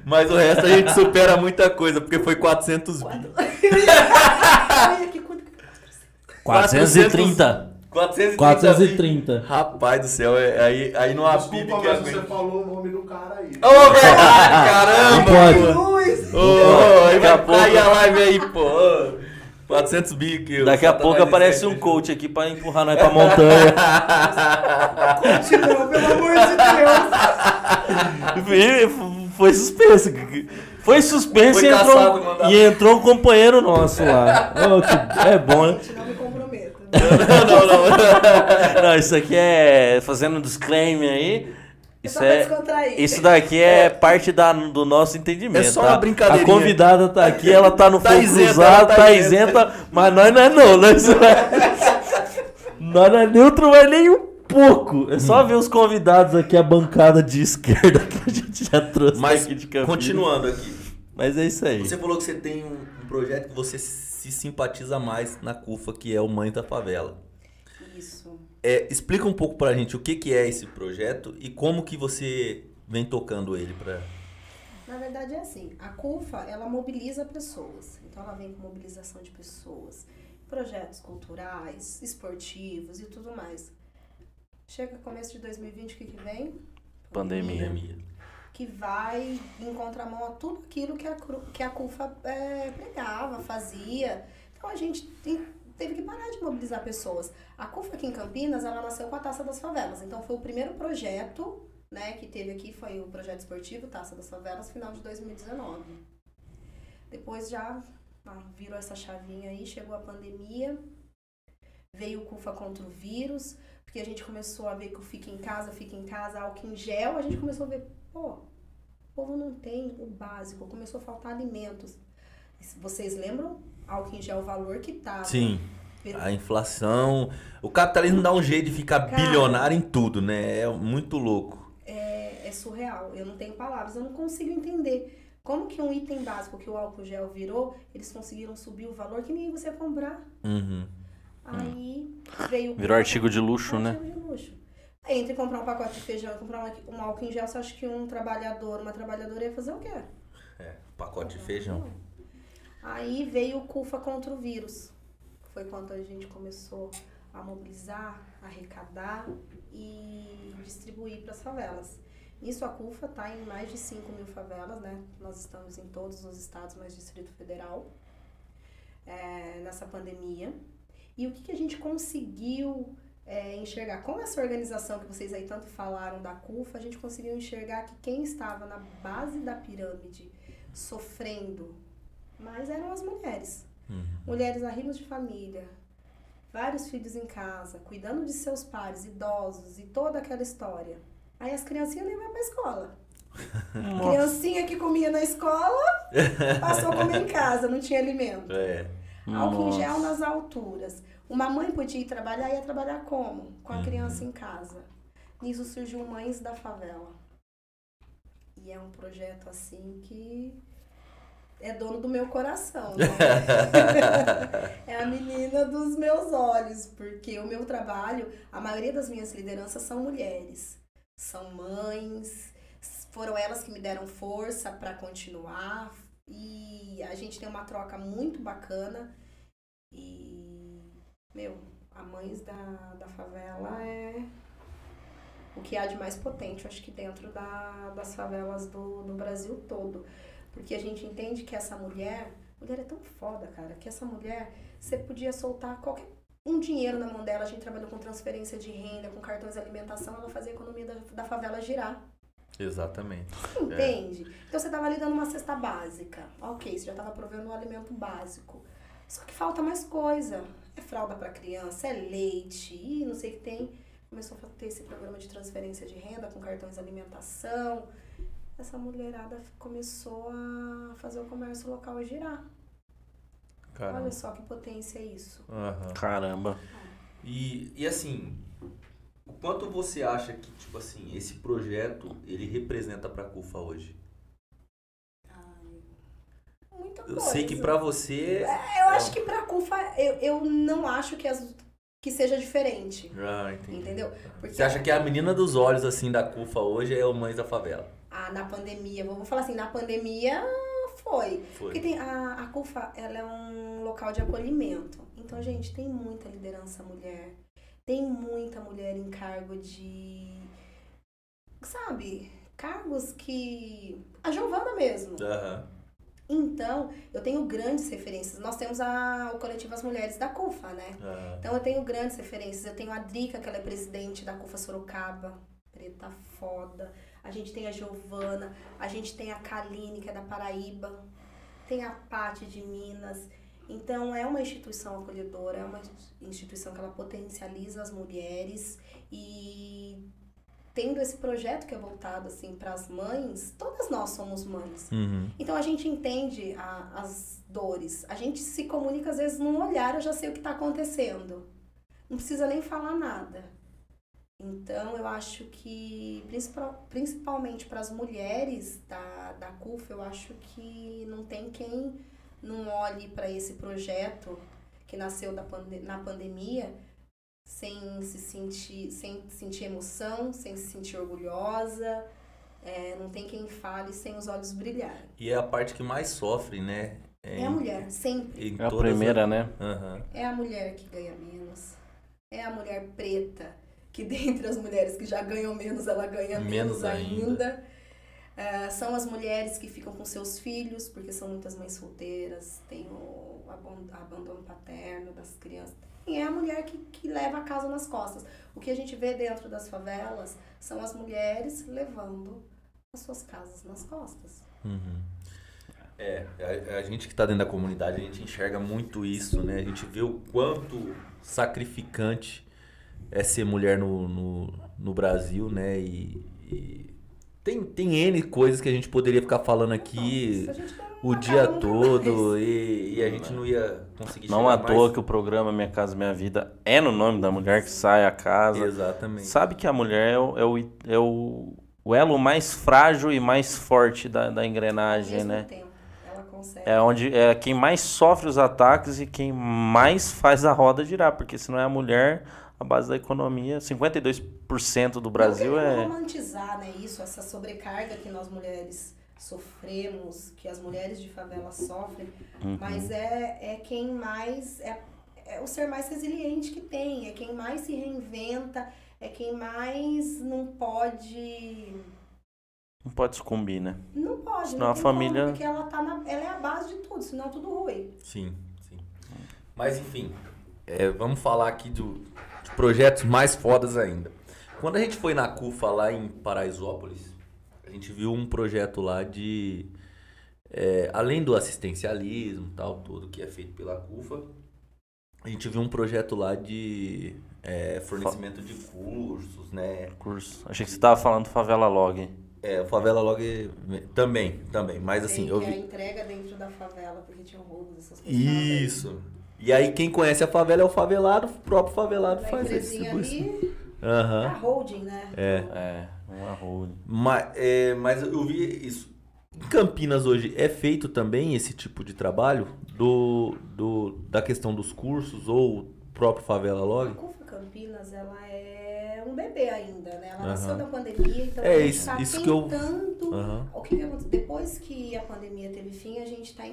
mas o resto a gente supera muita coisa, porque foi 400 bi. Olha que quanto que 430. 430. 430. Rapaz do céu, é- aí, aí não há PIB Desculpa, que mas você falou o nome do cara aí. Ô, verdade, caramba! Não pode. pô. Luz! Ô, aí Daqui a vai pouco- cair a live aí, pô. Ô, 400 bi que o Daqui a pouco aparece um coach aqui pra empurrar nós pra montanha. <laughs> Continua, pelo amor de Deus! Foi suspenso. Foi suspenso Foi e, entrou, e entrou um companheiro nosso lá. Ô, que- é bom, né? Não. Não, não, não. <laughs> Não, isso aqui é fazendo um disclaimer aí. Isso é. Isso daqui é parte da, do nosso entendimento. É só tá? uma brincadeirinha. A convidada tá aqui, ela tá no Tá fogo isenta, cruzado, tá tá isenta. isenta, mas nós não é não, nós não é, nós não é neutro, mas nem um pouco. É só ver os convidados aqui, a bancada de esquerda <laughs> que a gente já trouxe Mas, aqui de Campinas. continuando aqui. Mas é isso aí. Você falou que você tem um, um projeto que você se simpatiza mais na CUFA, que é o Mãe da Favela. Isso. É, explica um pouco pra gente o que, que é esse projeto e como que você vem tocando ele pra... Na verdade é assim, a CUFA, ela mobiliza pessoas. Então ela vem com mobilização de pessoas, projetos culturais, esportivos e tudo mais. Chega começo de 2020, o que que vem? Pandemia. Que vai em contramão a tudo aquilo que a, que a CUFA é, pregava, fazia. Então a gente teve que parar de mobilizar pessoas. A CUFA aqui em Campinas, ela nasceu com a Taça das Favelas. Então foi o primeiro projeto né, que teve aqui, foi o projeto esportivo Taça das Favelas, final de 2019. Depois já ah, virou essa chavinha aí, chegou a pandemia, veio o CUFA contra o vírus, porque a gente começou a ver que o fica em casa, fica em casa, álcool em gel, a gente começou a ver, pô, o povo não tem o básico, começou a faltar alimentos. Vocês lembram? Álcool em gel, o valor que tava. Sim, a inflação... O capitalismo dá um jeito de ficar Cara. bilionário em tudo, né? É muito louco. é, é surreal. Eu não tenho palavras, eu não consigo entender. Como que um item básico que o álcool gel virou, eles conseguiram subir o valor que ninguém você ia comprar. Uhum. Aí veio. Virou artigo de luxo, né? Artigo de luxo. Entre comprar um pacote de feijão e comprar um, um álcool em gel, você acha que um trabalhador, uma trabalhadora ia fazer o quê? É, pacote de feijão. Aí veio o CUFA contra o vírus. Foi quando a gente começou a mobilizar, arrecadar e distribuir para as favelas. Nisso a CUFA está em mais de 5 mil favelas, né? Nós estamos em todos os estados, mais Distrito Federal, é, nessa pandemia. E o que, que a gente conseguiu é, enxergar? Com essa organização que vocês aí tanto falaram da CUFA, a gente conseguiu enxergar que quem estava na base da pirâmide sofrendo mais eram as mulheres. Mulheres arrimas de família, vários filhos em casa, cuidando de seus pais, idosos e toda aquela história. Aí as criancinhas nem vão pra escola. <laughs> Criancinha que comia na escola, passou a comer em <laughs> casa, não tinha alimento. É. Álcool em Nossa. gel nas alturas. Uma mãe podia ir trabalhar, ia trabalhar como? Com a criança em casa. Nisso surgiu Mães da Favela. E é um projeto assim que é dono do meu coração. Né? <laughs> é a menina dos meus olhos, porque o meu trabalho, a maioria das minhas lideranças são mulheres. São mães, foram elas que me deram força para continuar. E a gente tem uma troca muito bacana. E, meu, a Mães da, da Favela é o que há de mais potente, eu acho que dentro da, das favelas do, do Brasil todo. Porque a gente entende que essa mulher, mulher é tão foda, cara, que essa mulher, você podia soltar qualquer um dinheiro na mão dela, a gente trabalhou com transferência de renda, com cartões de alimentação, ela fazia a economia da, da favela girar. Exatamente. Entende? Então você estava ali dando uma cesta básica. Ok, você já estava provendo um alimento básico. Só que falta mais coisa. É fralda para criança, é leite, e não sei o que tem. Começou a ter esse programa de transferência de renda com cartões de alimentação. Essa mulherada começou a fazer o comércio local girar. Caramba. Olha só que potência é isso. Aham. Caramba. E, e assim, o quanto você acha que, tipo assim, esse projeto, ele representa pra CUFA hoje? Muita Eu coisa. sei que pra você... Eu acho que pra CUFA, eu, eu não acho que, as, que seja diferente. Ah, entendi. Entendeu? Porque Você acha que a menina dos olhos, assim, da CUFA hoje é o Mães da Favela? Ah, na pandemia, vou falar assim, na pandemia foi. Foi. Porque tem, a, a CUFA, ela é um local de acolhimento. Então, gente, tem muita liderança mulher. Tem muita mulher em cargo de. Sabe? Cargos que. A Giovana mesmo. Aham. Então, eu tenho grandes referências. Nós temos a, o coletivo As Mulheres da CUFA, né? aham. Então eu tenho grandes referências. Eu tenho a Drica, que ela é presidente da CUFA Sorocaba, preta foda. A gente tem a Giovana, a gente tem a Kaline, que é da Paraíba, tem a Pati de Minas. Então é uma instituição acolhedora, é uma instituição que ela potencializa as mulheres e tendo esse projeto que é voltado assim para as mães, todas nós somos mães. Uhum. Então a gente entende a- as dores. A gente se comunica às vezes num olhar, eu já sei o que está acontecendo. Não precisa nem falar nada. Então eu acho que principal- principalmente para as mulheres da, da CUF, eu acho que não tem quem não olhe para esse projeto que nasceu da pande na pandemia sem se sentir, sem sentir emoção, sem se sentir orgulhosa. É, não tem quem fale sem os olhos brilharem. E é a parte que mais sofre, né? É a mulher, sempre. em É a primeira, né? Aham. É a mulher que ganha menos. É a mulher preta, que dentre as mulheres que já ganham menos, ela ganha Menos menos, ainda. ainda. É, são as mulheres que ficam com seus filhos, porque são muitas mães solteiras, tem o abandono paterno das crianças. E é a mulher que, que leva a casa nas costas. O que a gente vê dentro das favelas são as mulheres levando as suas casas nas costas. Uhum. É, a, a gente que está dentro da comunidade, a gente enxerga muito isso, né? A gente vê o quanto sacrificante é ser mulher no, no, no Brasil, né? E, e tem, tem N coisas que a gente poderia ficar falando aqui Isso a gente o dia todo e, e a gente não ia conseguir Não à toa mais. que o programa Minha Casa Minha Vida é no nome da mulher que sai a casa. Exatamente. Sabe que a mulher é o, é o, é o, o elo mais frágil e mais forte da, da engrenagem, mesmo né? tempo, ela consegue. É onde é quem mais sofre os ataques e quem mais faz a roda girar, porque se não é a mulher, a base da economia, 52% do Brasil não é romantizar, né, isso, essa sobrecarga que nós mulheres sofremos, que as mulheres de favela sofrem, Uhum. mas é, é quem mais é, é o ser mais resiliente que tem, é quem mais se reinventa, é quem mais não pode não pode sucumbir, né? não pode, Senão não a tem família- como, porque ela tá na, ela é a base de tudo, senão tudo ruim. Sim, sim. Mas enfim, é, vamos falar aqui do, de projetos mais fodas ainda. Quando a gente foi na CUFA lá em Paraisópolis, gente viu um projeto lá de. é, além do assistencialismo tal, tudo que é feito pela CUFA, a gente viu um projeto lá de é, fornecimento de cursos, né? Curso. Achei que você tava falando Favela Log. É, o Favela Log também, também. Mas assim, Tem eu que é a vi. entrega dentro da favela, porque tinha roubos, essas coisas. Isso. E aí quem conhece a favela é o favelado, o próprio favelado faz a empresinha distribuição. ali, Aham. a holding, né? É. É, um arroz. Mas, é, mas eu vi isso. Em Campinas hoje é feito também esse tipo de trabalho do, do, da questão dos cursos ou o próprio Favela A Log? CUFA Campinas, ela é um bebê ainda, né? Ela Aham. nasceu da pandemia, então É a gente isso- tá isso que eu- tentando tudo. Aham. O que que aconteceu? Depois que a pandemia teve fim, a gente está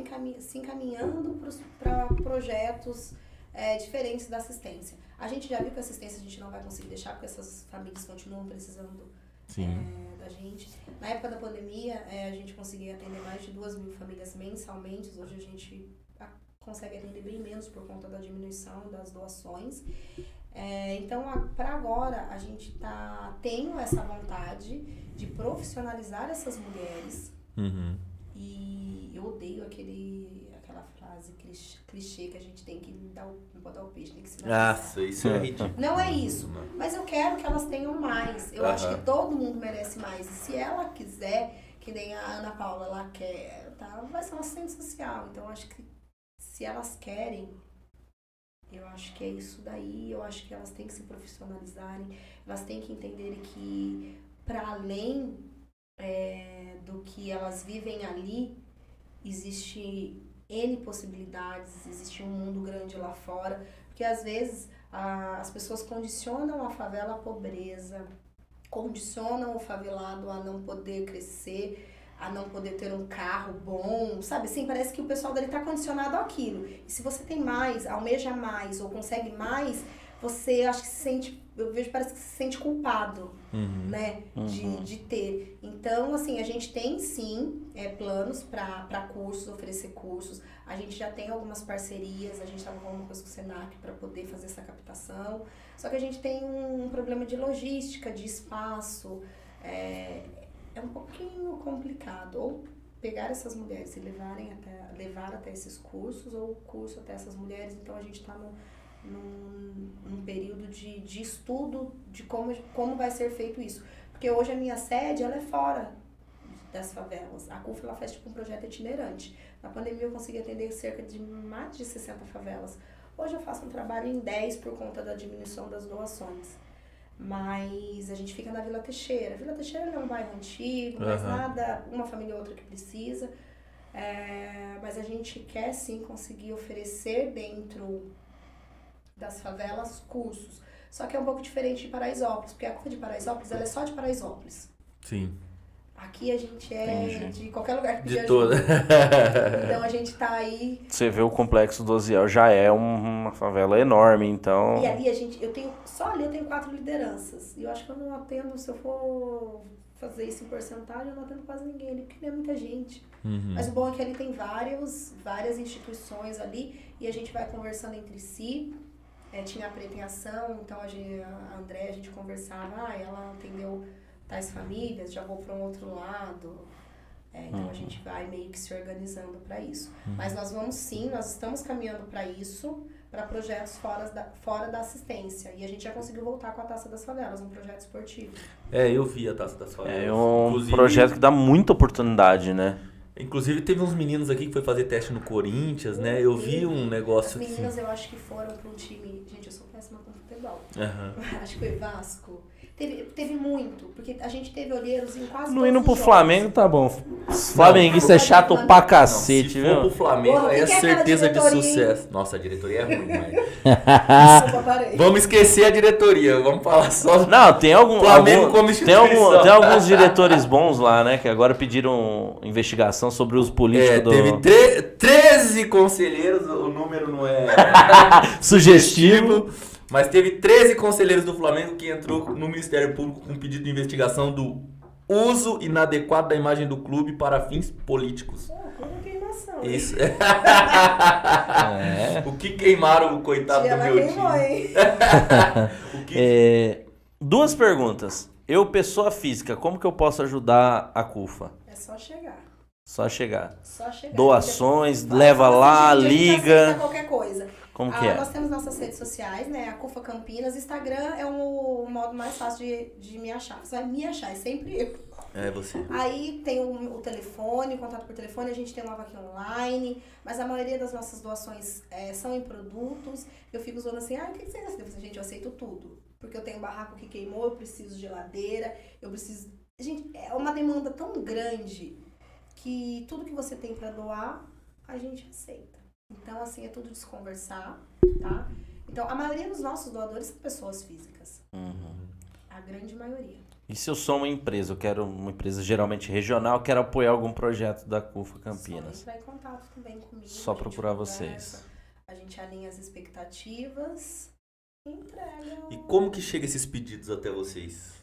se encaminhando para projetos é, diferentes da assistência. A gente já viu que a assistência a gente não vai conseguir deixar, porque essas famílias continuam precisando. É, da gente. Na época da pandemia, é, a gente conseguia atender mais de duas mil famílias mensalmente. Hoje a gente consegue atender bem menos por conta da diminuição das doações. É, então, para agora, a gente tá tem essa vontade de profissionalizar essas mulheres. Uhum. E eu odeio aquele, aquela frase clichê, que a gente tem que dar o, não pode dar o peixe, tem que se Nossa, isso é ridículo. não é isso. Mas eu quero que elas tenham mais. Eu acho Aham. que todo mundo merece mais. E se ela quiser, que nem a Ana Paula, ela quer, tá? Vai ser uma assistente social. Então eu acho que se elas querem, eu acho que é isso daí. Eu acho que elas têm que se profissionalizarem. Elas têm que entenderem que para além é, do que elas vivem ali, existe N possibilidades, existe um mundo grande lá fora. Porque às vezes a- as pessoas condicionam a favela à pobreza, condicionam o favelado a não poder crescer, a não poder ter um carro bom, sabe? Assim, parece que o pessoal dele está condicionado àquilo. E se você tem mais, almeja mais ou consegue mais, você acho que se sente, eu vejo parece que se sente culpado Uhum. né, de, Uhum. de ter. Então, assim, a gente tem sim é, planos para cursos, oferecer cursos. A gente já tem algumas parcerias, a gente estava com alguma coisa com o Senac para poder fazer essa captação. Só que a gente tem um, problema de logística, de espaço. É, é um pouquinho complicado. Ou pegar essas mulheres e levarem até, levar até esses cursos, ou o curso até essas mulheres. Então, a gente está no num, num período de, de estudo de como, como vai ser feito isso. Porque hoje a minha sede ela é fora das favelas. A CUF ela faz tipo um projeto itinerante. Na pandemia eu consegui atender cerca de mais de 60 favelas. Hoje eu faço um trabalho em 10 por conta da diminuição das doações. Mas a gente fica na Vila Teixeira. Vila Teixeira é um bairro antigo, mas Aham. nada, uma família ou outra que precisa. É, mas a gente quer sim conseguir oferecer dentro das favelas cursos. Só que é um pouco diferente de Paraisópolis, porque a curva de Paraisópolis ela é só de Paraisópolis. Sim. Aqui a gente é Entendi. de qualquer lugar que De toda. <laughs> Então a gente tá aí. Você vê o complexo do Oziel, já é um- uma favela enorme, então. E ali a gente. Eu tenho. Só ali eu tenho quatro lideranças. E eu acho que eu não atendo, se eu for fazer isso em porcentagem, eu não atendo quase ninguém ali, porque não é muita gente. Uhum. Mas o bom é que ali tem vários, várias instituições ali e a gente vai conversando entre si. É, tinha a Preta em Ação, então a, gente, a André, a gente conversava, ah, ela atendeu tais famílias, já vou para um outro lado. É, então a gente vai meio que se organizando para isso. Mas nós vamos sim, nós estamos caminhando para isso, para projetos fora da, fora da assistência. E a gente já conseguiu voltar com a Taça das Favelas, um projeto esportivo. É, eu vi a Taça das Favelas. É um Inclusive- projeto que dá muita oportunidade, né? Inclusive teve uns meninos aqui que foi fazer teste no Corinthians, né? Eu vi um As negócio assim. meninas eu acho que foram para um time. Gente, eu sou péssima com futebol. Aham. <laughs> Acho que foi Vasco. Teve, teve muito, porque a gente teve olheiros em quase Não indo pro jogos. Flamengo, tá bom. Flamenguista é chato pra Não, cacete, se viu? for pro Flamengo, Porra, aí é é certeza de sucesso. Nossa, a diretoria é ruim, mas. <laughs> Vamos esquecer a diretoria, vamos falar só. Não, tem algum, Flamengo algum- como tem, algum- tem alguns diretores bons lá, né? Que agora pediram investigação sobre os políticos É, do teve tre 13 conselheiros, o número não é <laughs> sugestivo. Mas teve 13 conselheiros do Flamengo que entrou no Ministério Público com pedido de investigação do uso inadequado da imagem do clube para fins políticos. Pô, como queimação. hein? Isso. É. <laughs> o que queimaram o coitado Tia, do meu queimou, time? <laughs> que... <laughs> É, duas perguntas. Eu, pessoa física, como que eu posso ajudar a CUFA? É só chegar. Só chegar. Só chegar. Doações, leva lá, assim, gente, a gente liga. qualquer coisa. Como Ah, que é? Nós temos nossas redes sociais, né? A CUFA Campinas. Instagram é o, modo mais fácil de, de me achar. Você vai me achar, é sempre eu. É você. Aí tem o, o telefone, o contato por telefone, a gente tem uma vaquinha online, mas a maioria das nossas doações é, são em produtos. Eu fico usando assim, ah, o que vocês aceitam? Gente, eu aceito tudo. Porque eu tenho um barraco que queimou, eu preciso de geladeira, eu preciso. Gente, é uma demanda tão grande que tudo que você tem pra doar, a gente aceita. Então, assim, é tudo de se conversar, tá? Então, a maioria dos nossos doadores são pessoas físicas. Uhum. A grande maioria. E se eu sou uma empresa, eu quero uma empresa geralmente regional, quero apoiar algum projeto da CUFA Campinas. Só entrar em contato também comigo. Só procurar conversa, vocês. A gente alinha as expectativas e entrega. E como que chega esses pedidos até vocês?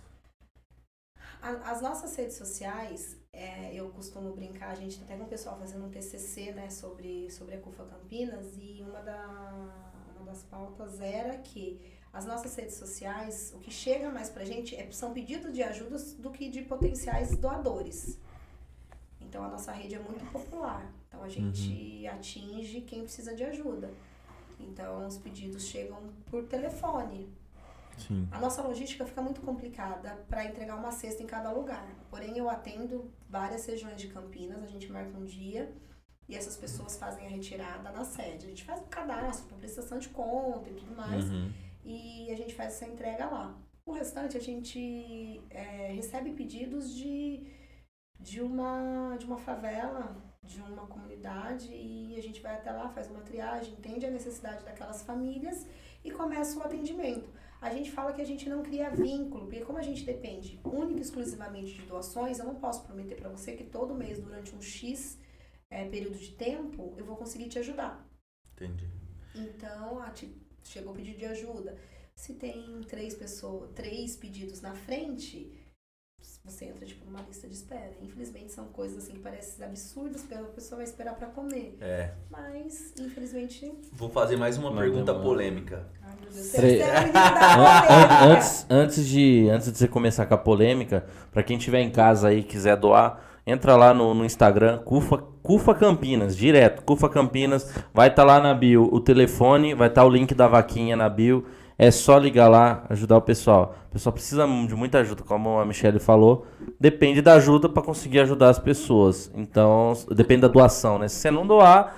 A- As nossas redes sociais, é, eu costumo brincar, a gente tá até com o pessoal fazendo um TCC, né, sobre, sobre a CUFA Campinas, e uma, da, uma das pautas era que as nossas redes sociais, o que chega mais pra gente é, são pedidos de ajuda do que de potenciais doadores. Então a nossa rede é muito popular, então a gente atinge quem precisa de ajuda. Então os pedidos chegam por telefone, Sim. a nossa logística fica muito complicada para entregar uma cesta em cada lugar. Porém, eu atendo várias regiões de Campinas, a gente marca um dia e essas pessoas fazem a retirada na sede. A gente faz um cadastro para prestação de conta e tudo mais Uhum. e a gente faz essa entrega lá. O restante, a gente é, recebe pedidos de, de, uma, de uma favela, de uma comunidade e a gente vai até lá, faz uma triagem, entende a necessidade daquelas famílias e começa o atendimento. A gente fala que a gente não cria vínculo, porque como a gente depende única e exclusivamente de doações, eu não posso prometer para você que todo mês, durante um X é, período de tempo, eu vou conseguir te ajudar. Entendi. Então, ah, te- chegou o pedido de ajuda. Se tem três pessoas, três pedidos na frente, você entra tipo numa lista de espera. Infelizmente são coisas assim que parecem absurdas, porque a pessoa vai esperar para comer. É. Mas, infelizmente, Vou fazer mais uma pergunta polêmica. ai meu Deus, você <laughs> polêmica. antes, antes, de, antes de você começar com a polêmica, pra quem tiver em casa aí e quiser doar, entra lá no, no Instagram, Cufa, Cufa Campinas, direto, Cufa Campinas, vai estar lá na bio o telefone, vai estar o link da vaquinha na bio, é só ligar lá, ajudar o pessoal. O pessoal precisa de muita ajuda, como a Michelle falou, depende da ajuda pra conseguir ajudar as pessoas. Então, depende da doação, né? Se você não doar,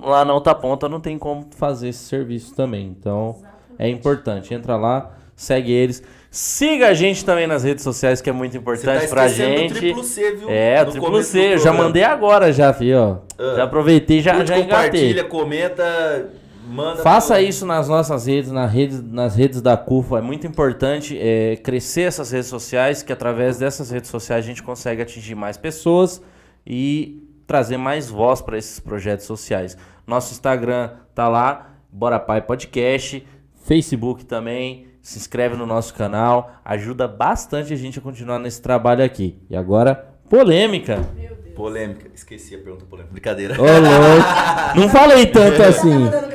lá na outra ponta não tem como fazer esse serviço também. Então, é importante. Entra lá, segue eles. Siga a gente também nas redes sociais, que é muito Você importante tá pra esquecendo do gente. triplo C, viu? É, No triplo C, eu já mandei agora já, filho, ó. Ah. Já aproveitei, já, já engatei. compartilha, comenta, manda. Faça pra- isso nas nossas redes, na rede, nas redes da CUFA. É muito importante é, crescer essas redes sociais, que através dessas redes sociais a gente consegue atingir mais pessoas e trazer mais voz para esses projetos sociais. Nosso Instagram tá lá, Bora Pai Podcast, Facebook também. Se inscreve no nosso canal, ajuda bastante a gente a continuar nesse trabalho aqui. E agora, polêmica. Meu Deus. Polêmica. Esqueci a pergunta polêmica. Brincadeira. Ô, louco. Não falei tanto assim. Deus.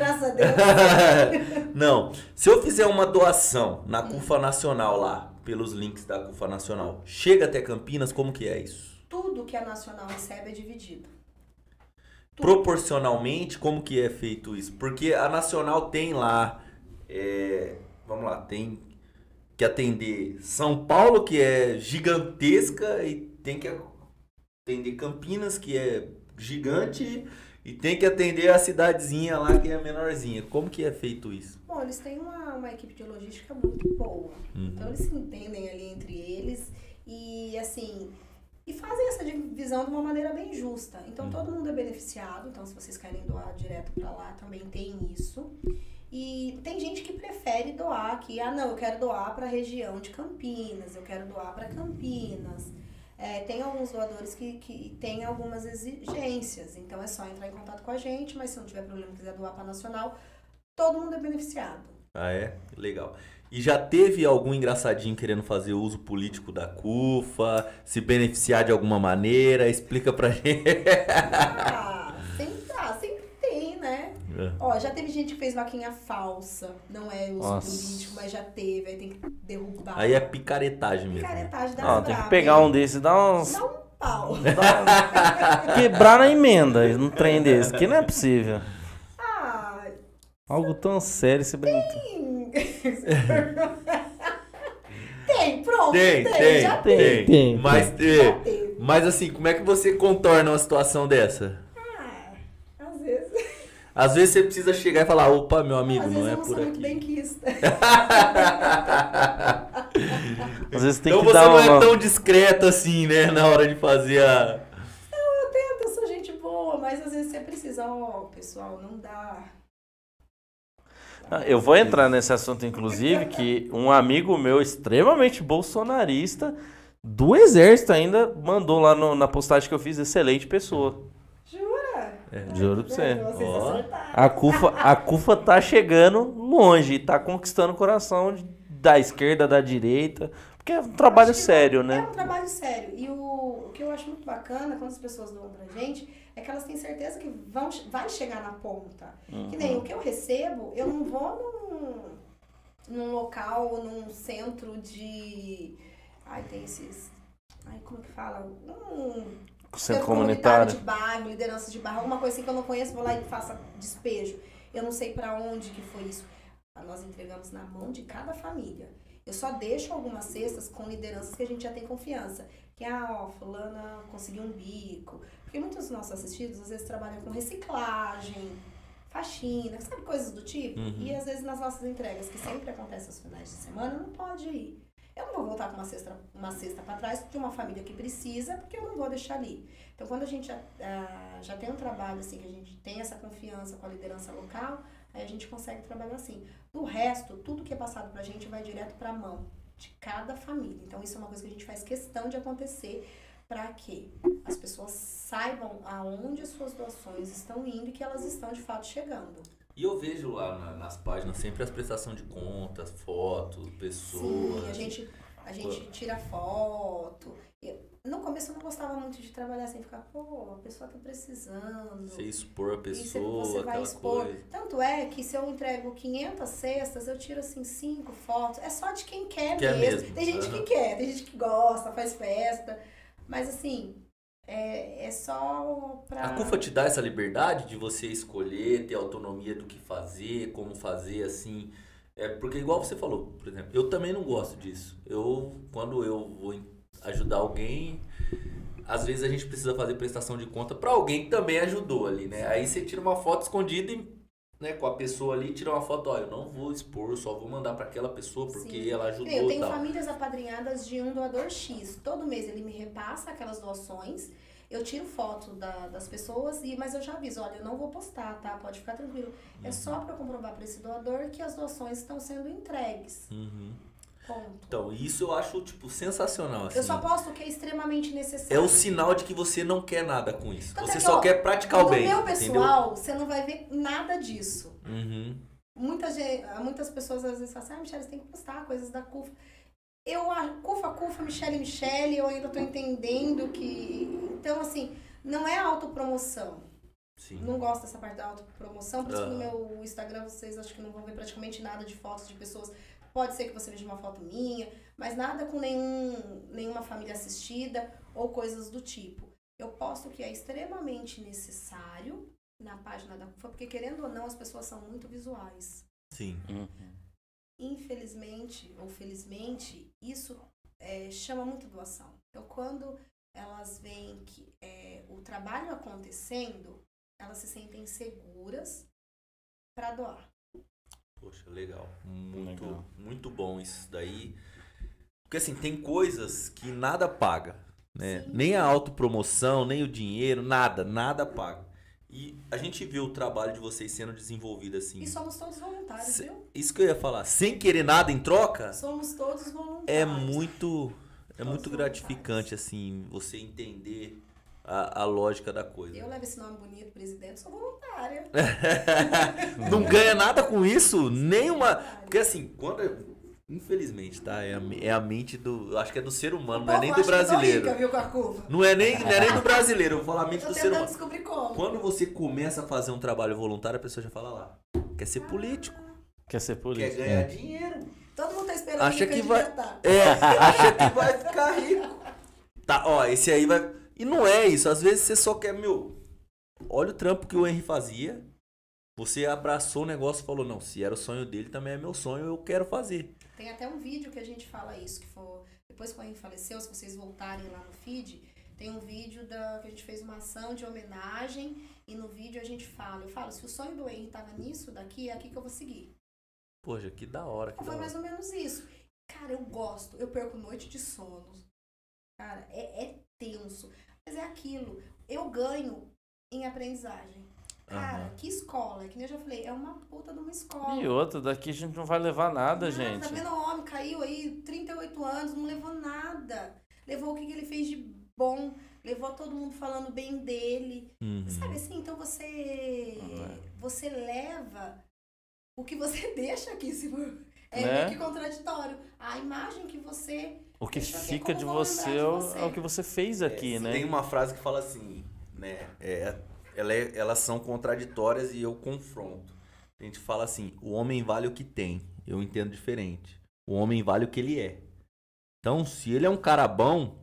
<laughs> Não. Se eu fizer uma doação na CUFA Nacional lá, pelos links da CUFA Nacional, chega até Campinas, como que é isso? Tudo que a Nacional recebe é dividido. Proporcionalmente, como que é feito isso? Porque a Nacional tem lá, é, vamos lá, tem que atender São Paulo, que é gigantesca, e tem que atender Campinas, que é gigante, e tem que atender a cidadezinha lá, que é menorzinha. Como que é feito isso? Bom, eles têm uma, uma equipe de logística muito boa. Então eles se entendem ali entre eles e assim. E fazem essa divisão de uma maneira bem justa. Então todo mundo é beneficiado. Então, se vocês querem doar direto pra lá, também tem isso. E tem gente que prefere doar aqui. Ah, não, eu quero doar pra região de Campinas, eu quero doar pra Campinas. É, tem alguns doadores que, que têm algumas exigências. Então é só entrar em contato com a gente, mas se não tiver problema e quiser doar pra Nacional, todo mundo é beneficiado. Ah, é? Legal. E já teve algum engraçadinho querendo fazer uso político da CUFA, se beneficiar de alguma maneira? Explica pra <laughs> gente. Ah, tem, né? Ó, já teve gente que fez vaquinha falsa. Não é uso Nossa. político, mas já teve. Aí tem que derrubar. Aí é picaretagem mesmo. Picaretagem das Não, tem que pegar um desses e dar uns. Dá um pau. <laughs> Quebrar na emenda um trem desse, que não é possível. Ah, Algo tão sério se brinca. tem. <laughs> tem, pronto. Tem, tem, já tem, tem. tem. Mas, é, mas assim, como é que você contorna uma situação dessa? Às vezes. Você precisa chegar e falar, opa, meu amigo, às não vezes é eu não por sou muito aqui. benquista. <laughs> Às vezes tem então que você dar não uma. é tão discreto assim, né, na hora de fazer a... Eu tento, eu sou gente boa, mas às vezes você precisa, ó, pessoal, não dá. Ah, Eu vou entrar nesse assunto, inclusive, que um amigo meu extremamente bolsonarista do exército ainda mandou lá no- na postagem que eu fiz, excelente pessoa. É, Juro pra você. Ó. A CUFA, a CUFA tá chegando longe, tá conquistando o coração da esquerda, da direita, porque é um trabalho Acho que sério, É né? um trabalho sério. E o, o que eu acho muito bacana quando as pessoas doam pra gente é que elas têm certeza que vão, vai chegar na ponta. Que nem o que eu recebo, eu não vou num, num local, num centro de. Ai, tem esses. Ai, como é que fala? Um Centro comunitário. de bairro, liderança de bairro, alguma coisa assim que eu não conheço, vou lá e faça despejo. Eu não sei pra onde que foi isso. Nós entregamos na mão de cada família. Eu só deixo algumas cestas com lideranças que a gente já tem confiança. Que, ah, ó, fulana conseguiu um bico. Porque muitos dos nossos assistidos, às vezes, trabalham com reciclagem, faxina, sabe, coisas do tipo. Uhum. E, às vezes, nas nossas entregas, que sempre acontecem aos finais de semana, não pode ir. Eu não vou voltar com uma cesta, uma cesta para trás de uma família que precisa, porque eu não vou deixar ali. Então, quando a gente já, ah, já tem um trabalho assim, que a gente tem essa confiança com a liderança local, aí a gente consegue trabalhar assim. Do resto, tudo que é passado pra gente vai direto pra mão de cada família. Então, isso é uma coisa que a gente faz questão de acontecer para que as pessoas saibam aonde as suas doações estão indo e que elas estão de fato chegando. E eu vejo lá na- nas páginas sempre as prestações de contas, fotos, pessoas. Sim, a gente, a gente tira foto. No começo eu não gostava muito de trabalhar assim, ficar, pô, a pessoa tá precisando. Você expor a você, pessoa, você vai expor. coisa. Tanto é que se eu entrego 500 cestas, eu tiro assim cinco fotos. É só de quem quer, Quer mesmo. mesmo, Tem gente aham. que quer, tem gente que gosta, faz festa. Mas assim, é, é só pra. A CUFA te dá essa liberdade de você escolher, ter autonomia do que fazer, como fazer, assim. É porque igual você falou, por exemplo, eu também não gosto disso. Eu, quando eu vou ajudar alguém, às vezes a gente precisa fazer prestação de conta pra alguém que também ajudou ali, né? Aí você tira uma foto escondida e, né, com a pessoa ali, tira uma foto, ó, eu não vou expor, só vou mandar pra aquela pessoa porque Sim. ela Eu ajudou e tenho tal. famílias apadrinhadas de um doador X. Todo mês ele me repassa aquelas doações. Eu tiro foto da- das pessoas, e, mas eu já aviso, olha, eu não vou postar, tá? Pode ficar tranquilo. É só para comprovar para esse doador que as doações estão sendo entregues. Uhum. Ponto. Então, isso eu acho, tipo, sensacional, assim. Eu só posto o que é extremamente É necessário. o sinal de que você não quer nada com isso. Tanto você é que, só ó, quer praticar o bem. meu entendeu? pessoal, você não vai ver nada disso. Uhum. Muita gente, muitas pessoas às vezes falam assim, ah, Michelle, você tem que postar coisas da CUFA. Eu, a CUFA, CUFA, Michelle, Michelle, eu ainda tô entendendo que... Então, assim, não é autopromoção. Sim. Não gosto dessa parte da autopromoção, por isso que no meu Instagram vocês acho que não vão ver praticamente nada de fotos de pessoas. Pode ser que você veja uma foto minha, mas nada com nenhum, nenhuma família assistida ou coisas do tipo. Eu posto que é extremamente necessário na página da CUFA, porque querendo ou não, as pessoas são muito visuais. Sim. Uhum. Infelizmente ou felizmente, isso é, chama muito doação. Então, quando elas veem que é, o trabalho acontecendo, elas se sentem seguras para doar. Poxa, legal. Muito, Legal. muito bom isso daí. Porque assim, tem coisas que nada paga. Né? Sim. Nem a autopromoção, nem o dinheiro, nada, nada paga. E a gente viu o trabalho de vocês sendo desenvolvido assim. E somos todos voluntários, Se- viu? Isso que eu ia falar. Sem querer nada em troca, Somos todos voluntários. é muito é Todos muito gratificante assim você entender a, a lógica da coisa. Eu levo esse nome bonito, presidente, sou voluntária. <laughs> não ganha nada com isso, nenhuma. Porque assim, quando. Infelizmente, tá? É a, é a mente do. eu Acho que é do ser humano, não é nem do brasileiro. Rica, viu. Não é nem, não é nem do <laughs> brasileiro, eu vou falar a mente do ser humano. descobrir como. Quando você começa a fazer um trabalho voluntário, a pessoa já fala lá. Quer ser político, Quer ser quer político. ganhar dinheiro. Todo mundo tá esperando Acha me que vai-. É, acha que vai ficar rico. <laughs> Tá, ó, esse aí vai. E não é isso. Às vezes você só quer, meu. Olha o trampo que o Henry fazia. Você abraçou o negócio e falou: não, se era o sonho dele, também é meu sonho, eu quero fazer. Tem até um vídeo que a gente fala isso, que foi depois que o Henrique faleceu, se vocês voltarem lá no feed, tem um vídeo da, que a gente fez uma ação de homenagem e no vídeo a gente fala, eu falo, se o sonho do Henrique tava nisso, daqui é aqui que eu vou seguir. Poxa, que da hora. Que Então da foi hora. mais ou menos isso. Cara, eu gosto, eu perco noite de sono. Cara, é, é tenso. Mas é aquilo. Eu ganho em aprendizagem. Cara, Aham. que escola? Que nem eu já falei, é uma puta de uma escola. E outra, daqui a gente não vai levar nada, gente. Tá vendo o homem? Caiu aí, 38 anos, não levou nada. Levou o que, que ele fez de bom. Levou todo mundo falando bem dele. Uhum. Sabe assim? Então você. Você leva o que você <laughs> deixa aqui. Se for, é Né? meio que contraditório. A imagem que você. O que fica de você de é o, você. é o que você fez aqui, É, né? Tem uma frase que fala assim, né? É, ela é- elas são contraditórias e eu confronto. A gente fala assim: o homem vale o que tem. Eu entendo diferente. O homem vale o que ele é. Então, se ele é um cara bom,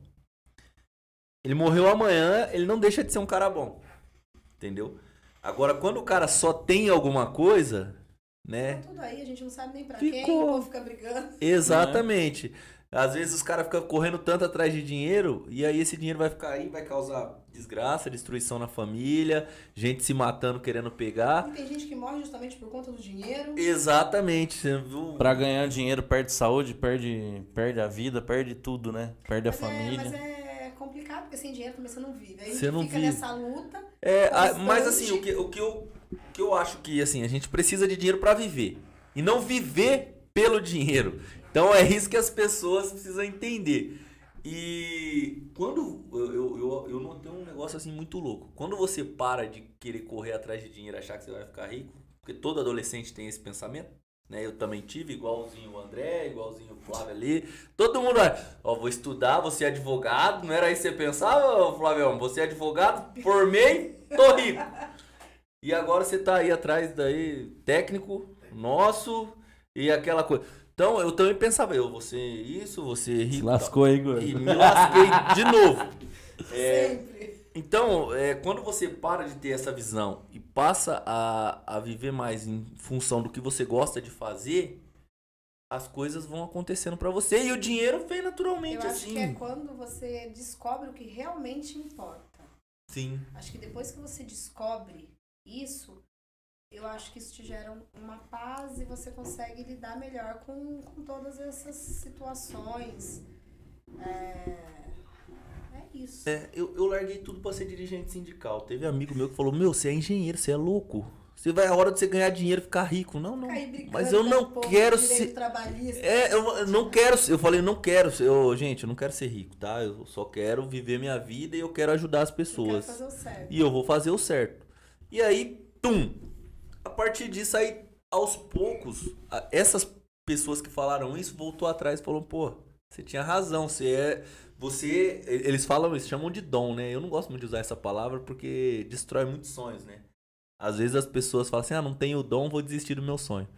ele morreu amanhã, ele não deixa de ser um cara bom. Entendeu? Agora, quando o cara só tem alguma coisa, né? Tá tudo aí, a gente não sabe nem pra Ficou. quem, o povo fica brigando. Exatamente. Às vezes os caras ficam correndo tanto atrás de dinheiro e aí esse dinheiro vai ficar aí, vai causar desgraça, destruição na família, gente se matando querendo pegar. E tem gente que morre justamente por conta do dinheiro. Exatamente? Pra ganhar dinheiro, perde saúde, perde, perde a vida, perde tudo, né? Perde a Mas é, família. mas é complicado, porque sem dinheiro também você não vive. Aí a gente Você não fica vive. nessa luta. É, a- mas assim, o que, o, que eu, o que eu acho que assim, a gente precisa de dinheiro pra viver. E não viver pelo dinheiro. Então é isso que as pessoas precisam entender. E quando eu, eu, eu, notei um negócio assim muito louco. Quando você para de querer correr atrás de dinheiro achar que você vai ficar rico, porque todo adolescente tem esse pensamento, né? Eu também tive, igualzinho o André, igualzinho o Flávio ali. Todo mundo, vai, ó, vou estudar, vou ser advogado. Não era isso que você pensava, ô, Flavião? Você é advogado, formei, tô rico. E agora você tá aí atrás daí, técnico, nosso, e aquela coisa. Então eu também pensava, eu vou ser isso, vou ser Se rico. lascou aí, gordo. E me lasquei de novo. <laughs> É, Sempre. então, é, quando você para de ter essa visão e passa a, a viver mais em função do que você gosta de fazer, as coisas vão acontecendo pra você e o dinheiro vem naturalmente Eu acho assim. que é quando você descobre o que realmente importa. Sim. Acho que depois que você descobre isso, eu acho que isso te gera um- uma paz e você consegue lidar melhor com, com todas essas situações. É, é isso. É, eu, eu larguei tudo pra ser dirigente sindical. Teve amigo meu que falou: Meu, você é engenheiro, você é louco. Você vai a hora de você ganhar dinheiro e ficar rico. Não, não. Mas eu com não quero ser. É, eu eu não quero. Eu falei, não quero. Eu, gente, eu não quero ser rico, tá? Eu só quero viver minha vida e eu quero ajudar as Eu pessoas. certo. E eu vou fazer o certo. E aí, tum! A partir disso aí, aos poucos, a- essas pessoas que falaram isso voltou atrás e falou, pô, você tinha razão, você é. Você. Eles falam isso, chamam de dom, né? Eu não gosto muito de usar essa palavra porque destrói muitos sonhos, né? Às vezes as pessoas falam assim, ah, não tenho dom, vou desistir do meu sonho.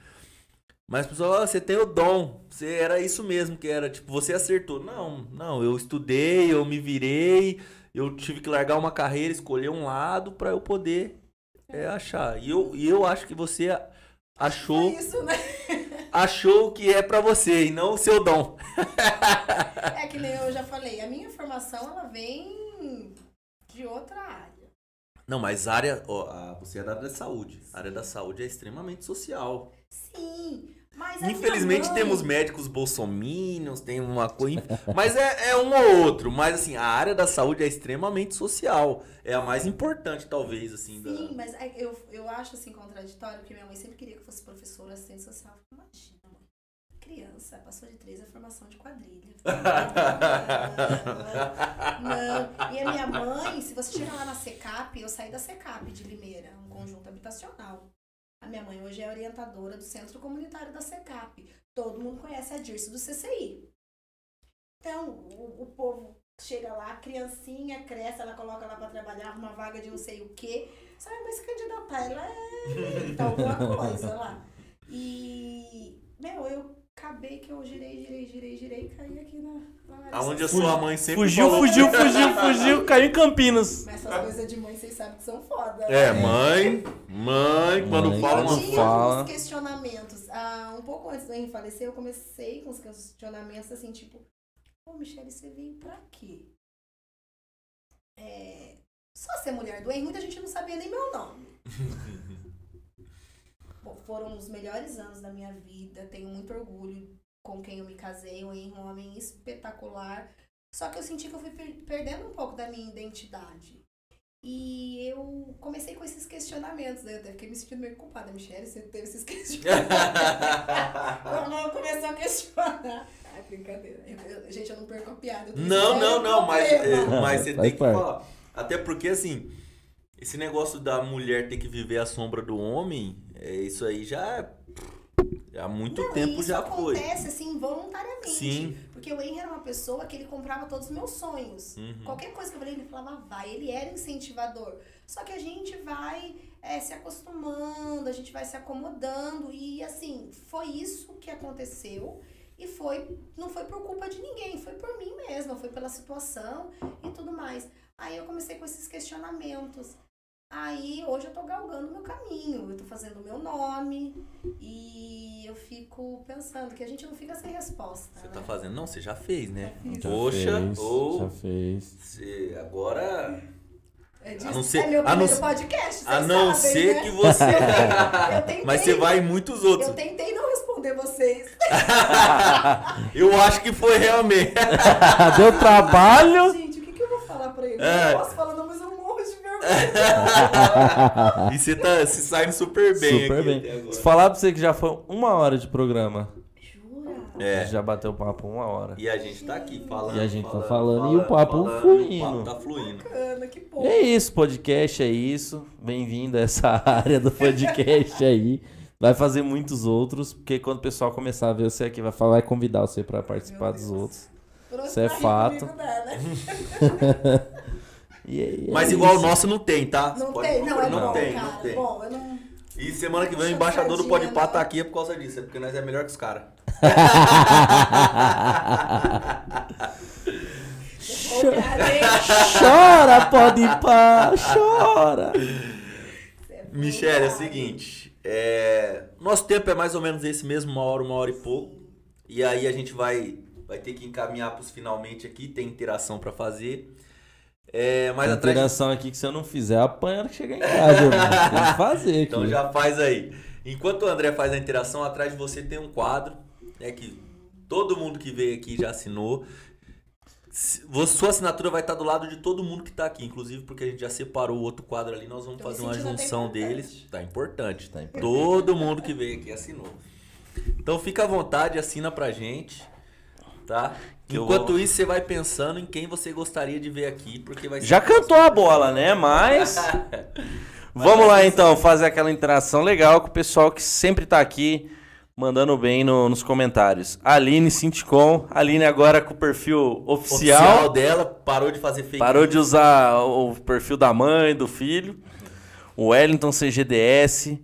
Mas as pessoas, ah, você tem o dom. Você era isso mesmo que era, tipo, você acertou. Não, não, eu estudei, eu me virei, eu tive que largar uma carreira, escolher um lado pra eu poder é, achar. E eu, e eu acho que você É achou, isso, né? <laughs> achou o que é pra você e não o seu dom. É que nem eu já falei, a minha formação ela vem de outra área. Não, mas área, ó, você é da área da saúde. A área da saúde é extremamente social. Sim, mas minha Infelizmente mãe- temos médicos bolsominions, tem uma coisa. <laughs> Mas é, é um ou outro. Mas assim, a área da saúde é extremamente social. É a mais importante, talvez, assim. da- Sim, mas é- eu, eu acho assim contraditório, porque minha mãe sempre queria que eu fosse professora assistente social. Imagina, mãe. Criança, passou de três a formação de quadrilha. <laughs> Não. E a minha mãe, se você chegar lá na SECAP, eu saí da SECAP de Limeira, um conjunto habitacional. A minha mãe hoje é orientadora do Centro Comunitário da SECAP. Todo mundo conhece a Dirce do CCI. Então, o, o povo chega lá, a criancinha cresce, ela coloca lá pra trabalhar, arruma vaga de não sei o quê. Sabe, mas candidatar, ela é <laughs> tá alguma coisa lá. E, meu, eu acabei que eu girei, girei, girei, girei e caí aqui na, Aonde a sua mãe sempre Fugiu, falou- fugiu, fugiu, fugiu, caiu em Campinas. Mas essas coisas de mãe, vocês sabem que são foda. É, né? mãe, mãe, quando Mãe, fala, Eu não tinha fala. uns questionamentos. Ah, um pouco antes do Henrique falecer, eu comecei com os questionamentos assim, tipo, pô, Michele, você veio pra quê? É, só ser mulher do Henrique, muita gente não sabia nem meu nome. <laughs> Foram os melhores anos da minha vida, tenho muito orgulho com quem eu me casei, é um homem espetacular. Só que eu senti que eu fui per- perdendo um pouco da minha identidade. E eu comecei com esses questionamentos, né? Eu até fiquei me sentindo meio culpada. Michelle, você teve esses <laughs> questionamentos. Quando começou a questionar. Ai, brincadeira. Eu- eu- gente, eu não perco a piada. eu Não, esse não, sério não, mas, é, mas você tem que falar. Até porque, assim, esse negócio da mulher ter que viver à sombra do homem, é, isso aí já há muito Não, tempo isso já foi. acontece, assim, voluntariamente. Sim. Porque o Henry era uma pessoa que ele comprava todos os meus sonhos. Uhum. Qualquer coisa que eu falei, ele falava, vai. Ele era incentivador. Só que a gente vai é, se acostumando, a gente vai se acomodando. E, assim, foi isso que aconteceu. E foi, não foi por culpa de ninguém, foi por mim mesma, foi pela situação e tudo mais. Aí eu comecei com esses questionamentos. Aí hoje eu tô galgando o meu caminho, eu tô fazendo o meu nome e eu fico pensando que a gente não fica sem resposta. Você né? tá fazendo? Não, você já fez, né? Já Poxa, fez, ou Já fez. você agora. É, A não disso- ser- é meu a não primeiro ser- podcast, A não sabem, ser né? que você. <laughs> Eu tentei, Mas você vai em muitos outros. Eu tentei não responder vocês. <laughs> Eu acho que foi realmente. <laughs> Deu trabalho. Gente, o que, que eu vou falar pra ele? É. Eu posso falar, não, mas eu morro de vergonha. E você tá se saindo super bem Super aqui bem. Se falar pra você que já foi uma hora de programa. Jura? É. Já bateu papo uma hora. E a gente tá aqui falando. E a gente tá falando, falando, e o papo falando, fluindo. O papo tá fluindo. Bacana, que bom. É isso, podcast é isso. Bem-vindo a essa <laughs> área do podcast aí. Vai fazer muitos outros, porque quando o pessoal começar a ver você aqui, vai, falar, vai convidar você pra participar dos outros. Isso é fato. dá, né? <laughs> E, e é Mas igual o nosso não tem, tá? Não Pode- tem, não, é não bom, tem, cara. não tem. Bom, eu não... E semana que vem o embaixador do sardinha, Podpah tá aqui é por causa disso, é porque nós é melhor que os caras. Chora, pode ir pá, chora. É Michele, é o seguinte, é... nosso tempo é mais ou menos esse mesmo, uma hora, uma hora e pouco. E aí a gente vai, vai ter que encaminhar pros finalmente aqui, tem interação pra fazer. É, mas Tem atrás interação aqui que se eu não fizer, apanha que chegar em casa, irmão. Tem que fazer aqui. Então já faz aí. Enquanto o André faz a interação, atrás de você tem um quadro, né, que todo mundo que veio aqui já assinou. Sua assinatura vai estar do lado de todo mundo que está aqui, inclusive porque a gente já separou o outro quadro ali, nós vamos Tô me fazer uma junção deles. Tá importante. Tá importante. Todo mundo que veio aqui assinou. Então fica à vontade, assina pra gente, tá? Enquanto vou- isso, você vai pensando em quem você gostaria de ver aqui, porque vai Já cantou a bola, né? Mas. <laughs> Vamos lá então, fazer aquela interação legal com o pessoal que sempre tá aqui mandando bem no- nos comentários. Aline Sinticom, Aline agora com o perfil oficial, oficial dela, parou de fazer fake parou de usar o perfil da mãe, do filho. O Wellington CGDS,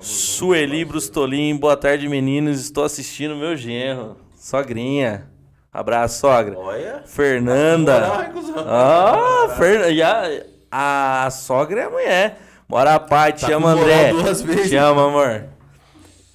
Sueli Brustolim, boa tarde meninos, estou assistindo meu genro, sogrinha. Abraço, sogra. Olha. Fernanda. Ah, Fer... e a, a sogra é a mulher. Bora a pai, te Tá ama com André. duas vezes. Te amo, amor.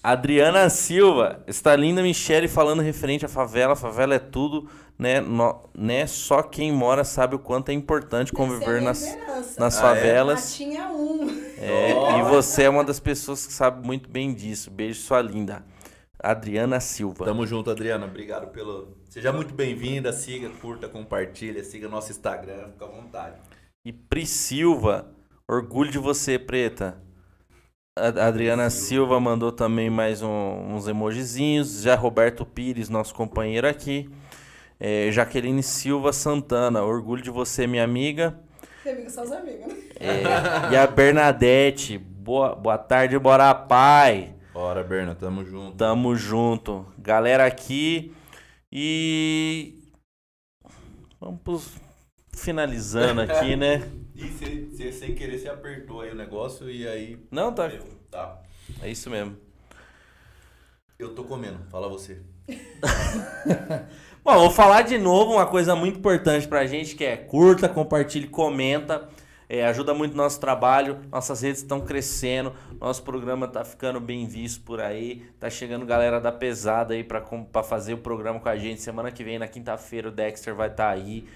Adriana Silva, está linda Michele falando referente à favela. Favela é tudo, né? No- né? Só quem mora sabe o quanto é importante é a conviver minha nas, nas Ah, é? favelas. Matinha um. É, Ó. E você é uma das pessoas que sabe muito bem disso. Beijo, sua linda. Adriana Silva. Tamo junto, Adriana. Obrigado pelo. Seja muito bem-vinda. Siga, curta, compartilha. Siga nosso Instagram. Fica à vontade. E Pri Silva, orgulho de você, preta. A Adriana Silva mandou também mais um- uns emojizinhos. Já Roberto Pires, nosso companheiro aqui. É, Jaqueline Silva Santana, orgulho de você, minha amiga. Tem amigo, só os amigos, né? É, e a Bernadette, boa, boa tarde, bora pai. Bora, Berna. Tamo junto. Tamo junto. Galera aqui. E. Vamos pros- finalizando <laughs> aqui, né? E você, sem querer, você apertou aí o negócio e aí. Não, tá. Tá. É isso mesmo. Eu tô comendo. Fala você. <laughs> Bom, vou falar de novo uma coisa muito importante pra gente, que é curta, compartilhe, comenta. É, ajuda muito o nosso trabalho, nossas redes estão crescendo, nosso programa tá ficando bem visto por aí, tá chegando galera da pesada aí pra fazer o programa com a gente. Semana que vem, na quinta-feira, o Dexter vai estar aí.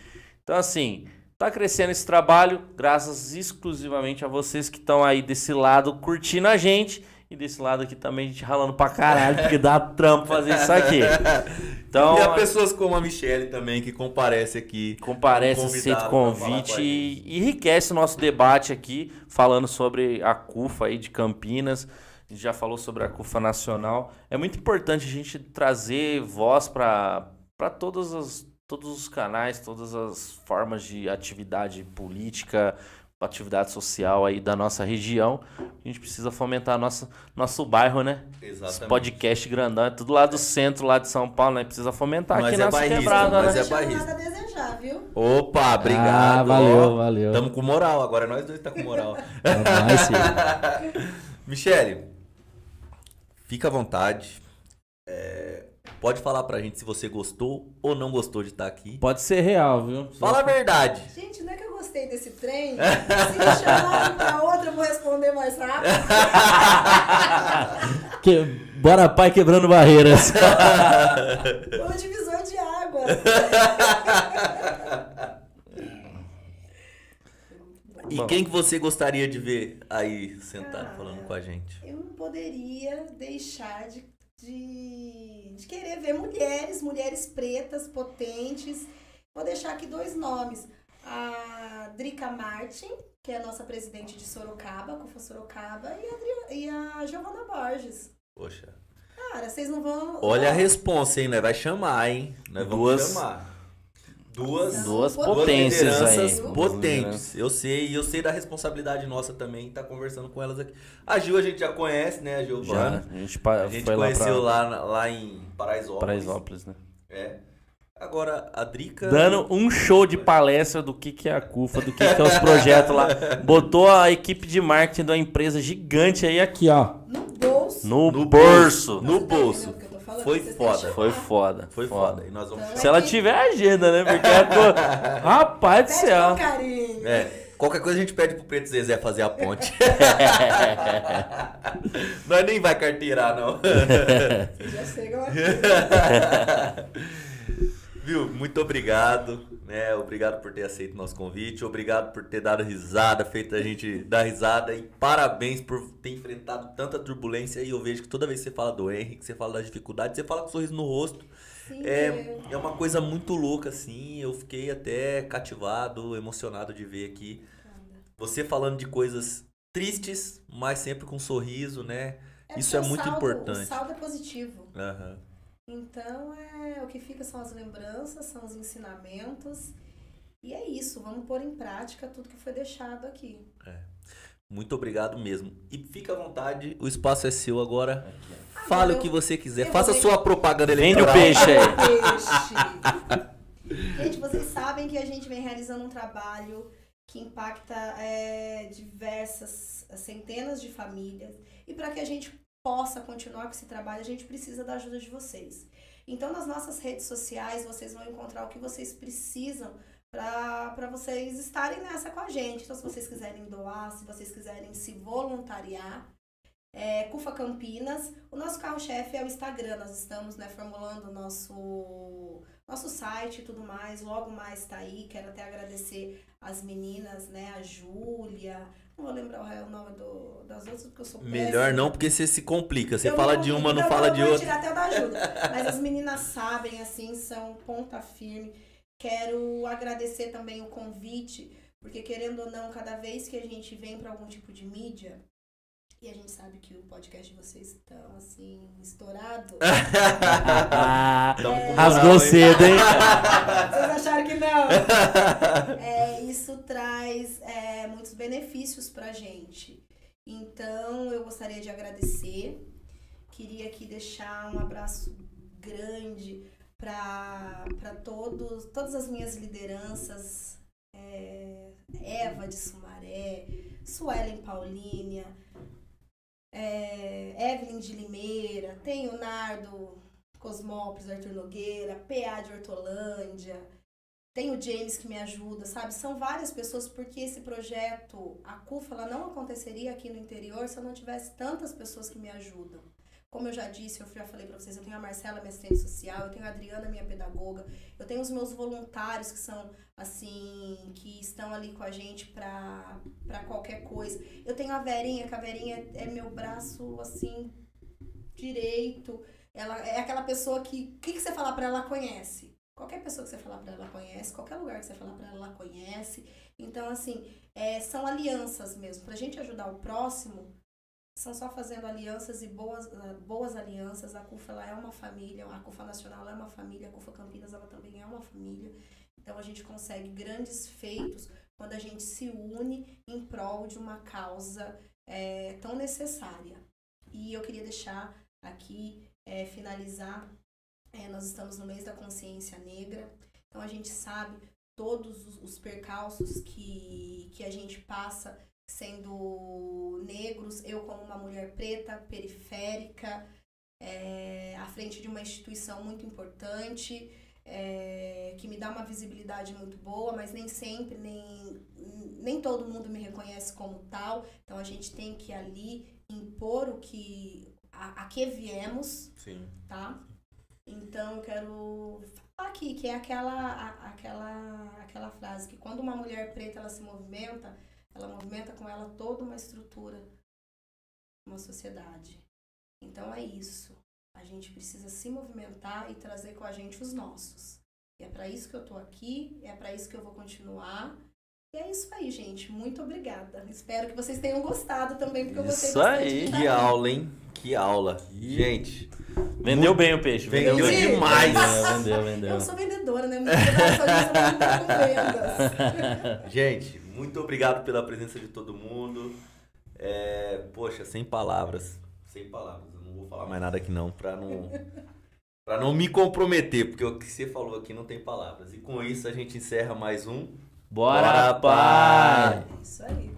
Então, assim, tá crescendo esse trabalho, graças exclusivamente a vocês que estão aí desse lado curtindo a gente. E desse lado aqui também a gente ralando pra caralho, porque dá trampo fazer isso aqui. <laughs> Então, e há pessoas como a Michelle também, que comparece aqui. comparece, aceita o convite e enriquece o nosso debate aqui, falando sobre a CUFA aí de Campinas. A gente já falou sobre a CUFA Nacional. É muito importante a gente trazer voz para todas as todos os canais, todas as formas de atividade política, atividade social aí da nossa região. A gente precisa fomentar nossa, nosso bairro, né? Esse Exatamente. podcast grandão, é tudo lá do centro, lá de São Paulo, né? Precisa fomentar Mas aqui é bairrista, quebrada, mas né? é bairrista. desejar, viu? Opa, obrigado. Ah, valeu, valeu. Tamo com moral, agora nós dois tá com moral. <laughs> Sim. <laughs> Michele, fica à vontade. É, pode falar pra gente se você gostou ou não gostou de estar aqui. Pode ser real, viu? Fala a verdade. Gente, não é que eu gostei desse trem? Se me chamarem pra outra, eu vou responder mais rápido. <laughs> Que... Bora pai quebrando barreiras. <laughs> Foi um divisor de água. E Bom. quem que você gostaria de ver aí sentado Cara, falando com a gente? Eu não poderia deixar de, de, de querer ver mulheres, mulheres pretas, potentes. Vou deixar aqui dois nomes. A Drica Martin, que é a nossa presidente de Sorocaba, CUFA Sorocaba, e a, Adri- e a Giovana Borges. Poxa. Cara, vocês não vão. Olha a responsa, hein? Nós vai chamar, hein? Nós vamos Duas- chamar. Duas, Duas Duas potências aí. potentes. Eu sei, e eu sei da responsabilidade nossa também, tá conversando com elas aqui. A Gil a gente já conhece, né, a Já, Giovana? a gente, A gente foi lá conheceu pra lá, lá em Paraisópolis. Paraisópolis, né? É. Agora, a Drica... Dando um show de palestra do que, que é a CUFA, do que, que é os projetos lá. Botou a equipe de marketing de uma empresa gigante aí aqui, ó. No bolso. No, No bolso. No Você bolso. entendendo o que eu tô falando? Foi foda. Foi foda. Foi foda. E nós vamos Então. Se ela tiver agenda, né? Porque a co... <laughs> Rapaz do céu. carinho. É, qualquer coisa a gente pede pro Preto Zezé fazer a ponte. <laughs> Nós nem vai carteirar, não. Vocês já chegam aqui. <laughs> Viu? Muito obrigado, né? Obrigado por ter aceito o nosso convite, obrigado por ter dado risada, feito a gente dar risada e parabéns por ter enfrentado tanta turbulência e eu vejo que toda vez que você fala do Henrique, você fala das dificuldades, você fala com um sorriso no rosto. Sim, É, é uma coisa muito louca, assim. Eu fiquei até cativado, emocionado de ver aqui. Você falando de coisas tristes, mas sempre com um sorriso, né? Isso porque é muito saldo- importante. O saldo é positivo. Aham. Então, é, o que fica são as lembranças, são os ensinamentos. E é isso, vamos pôr em prática tudo que foi deixado aqui. Muito obrigado mesmo. E fica à vontade, o espaço é seu agora. Fale eu- o que você quiser. Faça vou- sua propaganda Vende o eleitoral. peixe aí. Peixe. <laughs> gente, vocês sabem que a gente vem realizando um trabalho que impacta é, diversas centenas de famílias. E para que a gente possa continuar com esse trabalho, a gente precisa da ajuda de vocês. Então, nas nossas redes sociais, vocês vão encontrar o que vocês precisam para vocês estarem nessa com a gente. Então, se vocês quiserem doar, se vocês quiserem se voluntariar, é, CUFA Campinas. O nosso carro-chefe é o Instagram. Nós estamos né, formulando o nosso, nosso site e tudo mais. Logo mais está aí. Quero até agradecer as meninas, né? A Júlia. Não vou lembrar o real nome do, das outras, porque eu sou Melhor péssima. não, porque você se complica. Você Eu fala vou- de uma, não eu fala vou- de vou outra. tirar até o da ajuda. <laughs> Mas as meninas sabem, assim, são ponta firme. Quero agradecer também o convite, porque querendo ou não, cada vez que a gente vem para algum tipo de mídia, e a gente sabe que o podcast de vocês estão, assim, estourado. <laughs> Moral, Rasgou cedo, hein? <laughs> Vocês acharam que não? <laughs> É, isso traz é, muitos benefícios pra gente. Então, eu gostaria de agradecer. Queria aqui deixar um abraço grande para todos, todas as minhas lideranças. é, Eva de Sumaré, Suelen Paulínia, é, Evelyn de Limeira, tem o Nardo Cosmópolis, Arthur Nogueira, PA de Hortolândia, tem o James que me ajuda, sabe? São várias pessoas, porque esse projeto, a CUFA, ela não aconteceria aqui no interior se eu não tivesse tantas pessoas que me ajudam. Como eu já disse, eu já falei pra vocês, eu tenho a Marcela, minha assistente social, eu tenho a Adriana, minha pedagoga, eu tenho os meus voluntários que são, assim, que estão ali com a gente pra, pra qualquer coisa. Eu tenho a Verinha, que a Verinha é, meu braço, assim, direito. ela é aquela pessoa que, o que, que você falar pra ela, ela conhece. Qualquer pessoa que você falar pra ela, conhece. Qualquer lugar que você falar pra ela, ela conhece. Então, assim, é, são alianças mesmo. Pra gente ajudar o próximo, são só fazendo alianças e boas, ah, boas alianças. A CUFA ela é uma família, a CUFA Nacional é uma família, a CUFA Campinas ela também é uma família. Então a gente consegue grandes feitos quando a gente se une em prol de uma causa é, tão necessária. E eu queria deixar aqui, é, finalizar, é, nós estamos no mês da consciência negra, então a gente sabe todos os, os percalços que, que a gente passa sendo negros, eu como uma mulher preta, periférica, é, à frente de uma instituição muito importante, é, que me dá uma visibilidade muito boa, mas nem sempre, nem, nem todo mundo me reconhece como tal. Então a gente tem que ali impor o que a, a que viemos, Sim. tá? Então eu quero falar aqui que é aquela a- aquela aquela frase que quando uma mulher preta ela se movimenta, ela movimenta com ela toda uma estrutura, uma sociedade. Então é isso. A gente precisa se movimentar e trazer com a gente os nossos. E é para isso que eu tô aqui, é para isso que eu vou continuar. E é isso aí, gente. Muito obrigada. Espero que vocês tenham gostado também, porque eu gostei Isso bastante aí. de estar Que aula, hein? Que aula. Gente, Vendeu bem o peixe. Vendeu Entendi. demais. Vendeu, vendeu, vendeu. Eu sou vendedora, né? Muito obrigada, com vendas. <laughs> gente, muito obrigado pela presença de todo mundo. É, poxa, sem palavras. Sem palavras. Eu não vou falar mais nada aqui não, pra não. <laughs> Pra não me comprometer, porque o que você falou aqui não tem palavras. E com isso a gente encerra mais um. Bora, Bora, pai! pai! Isso aí.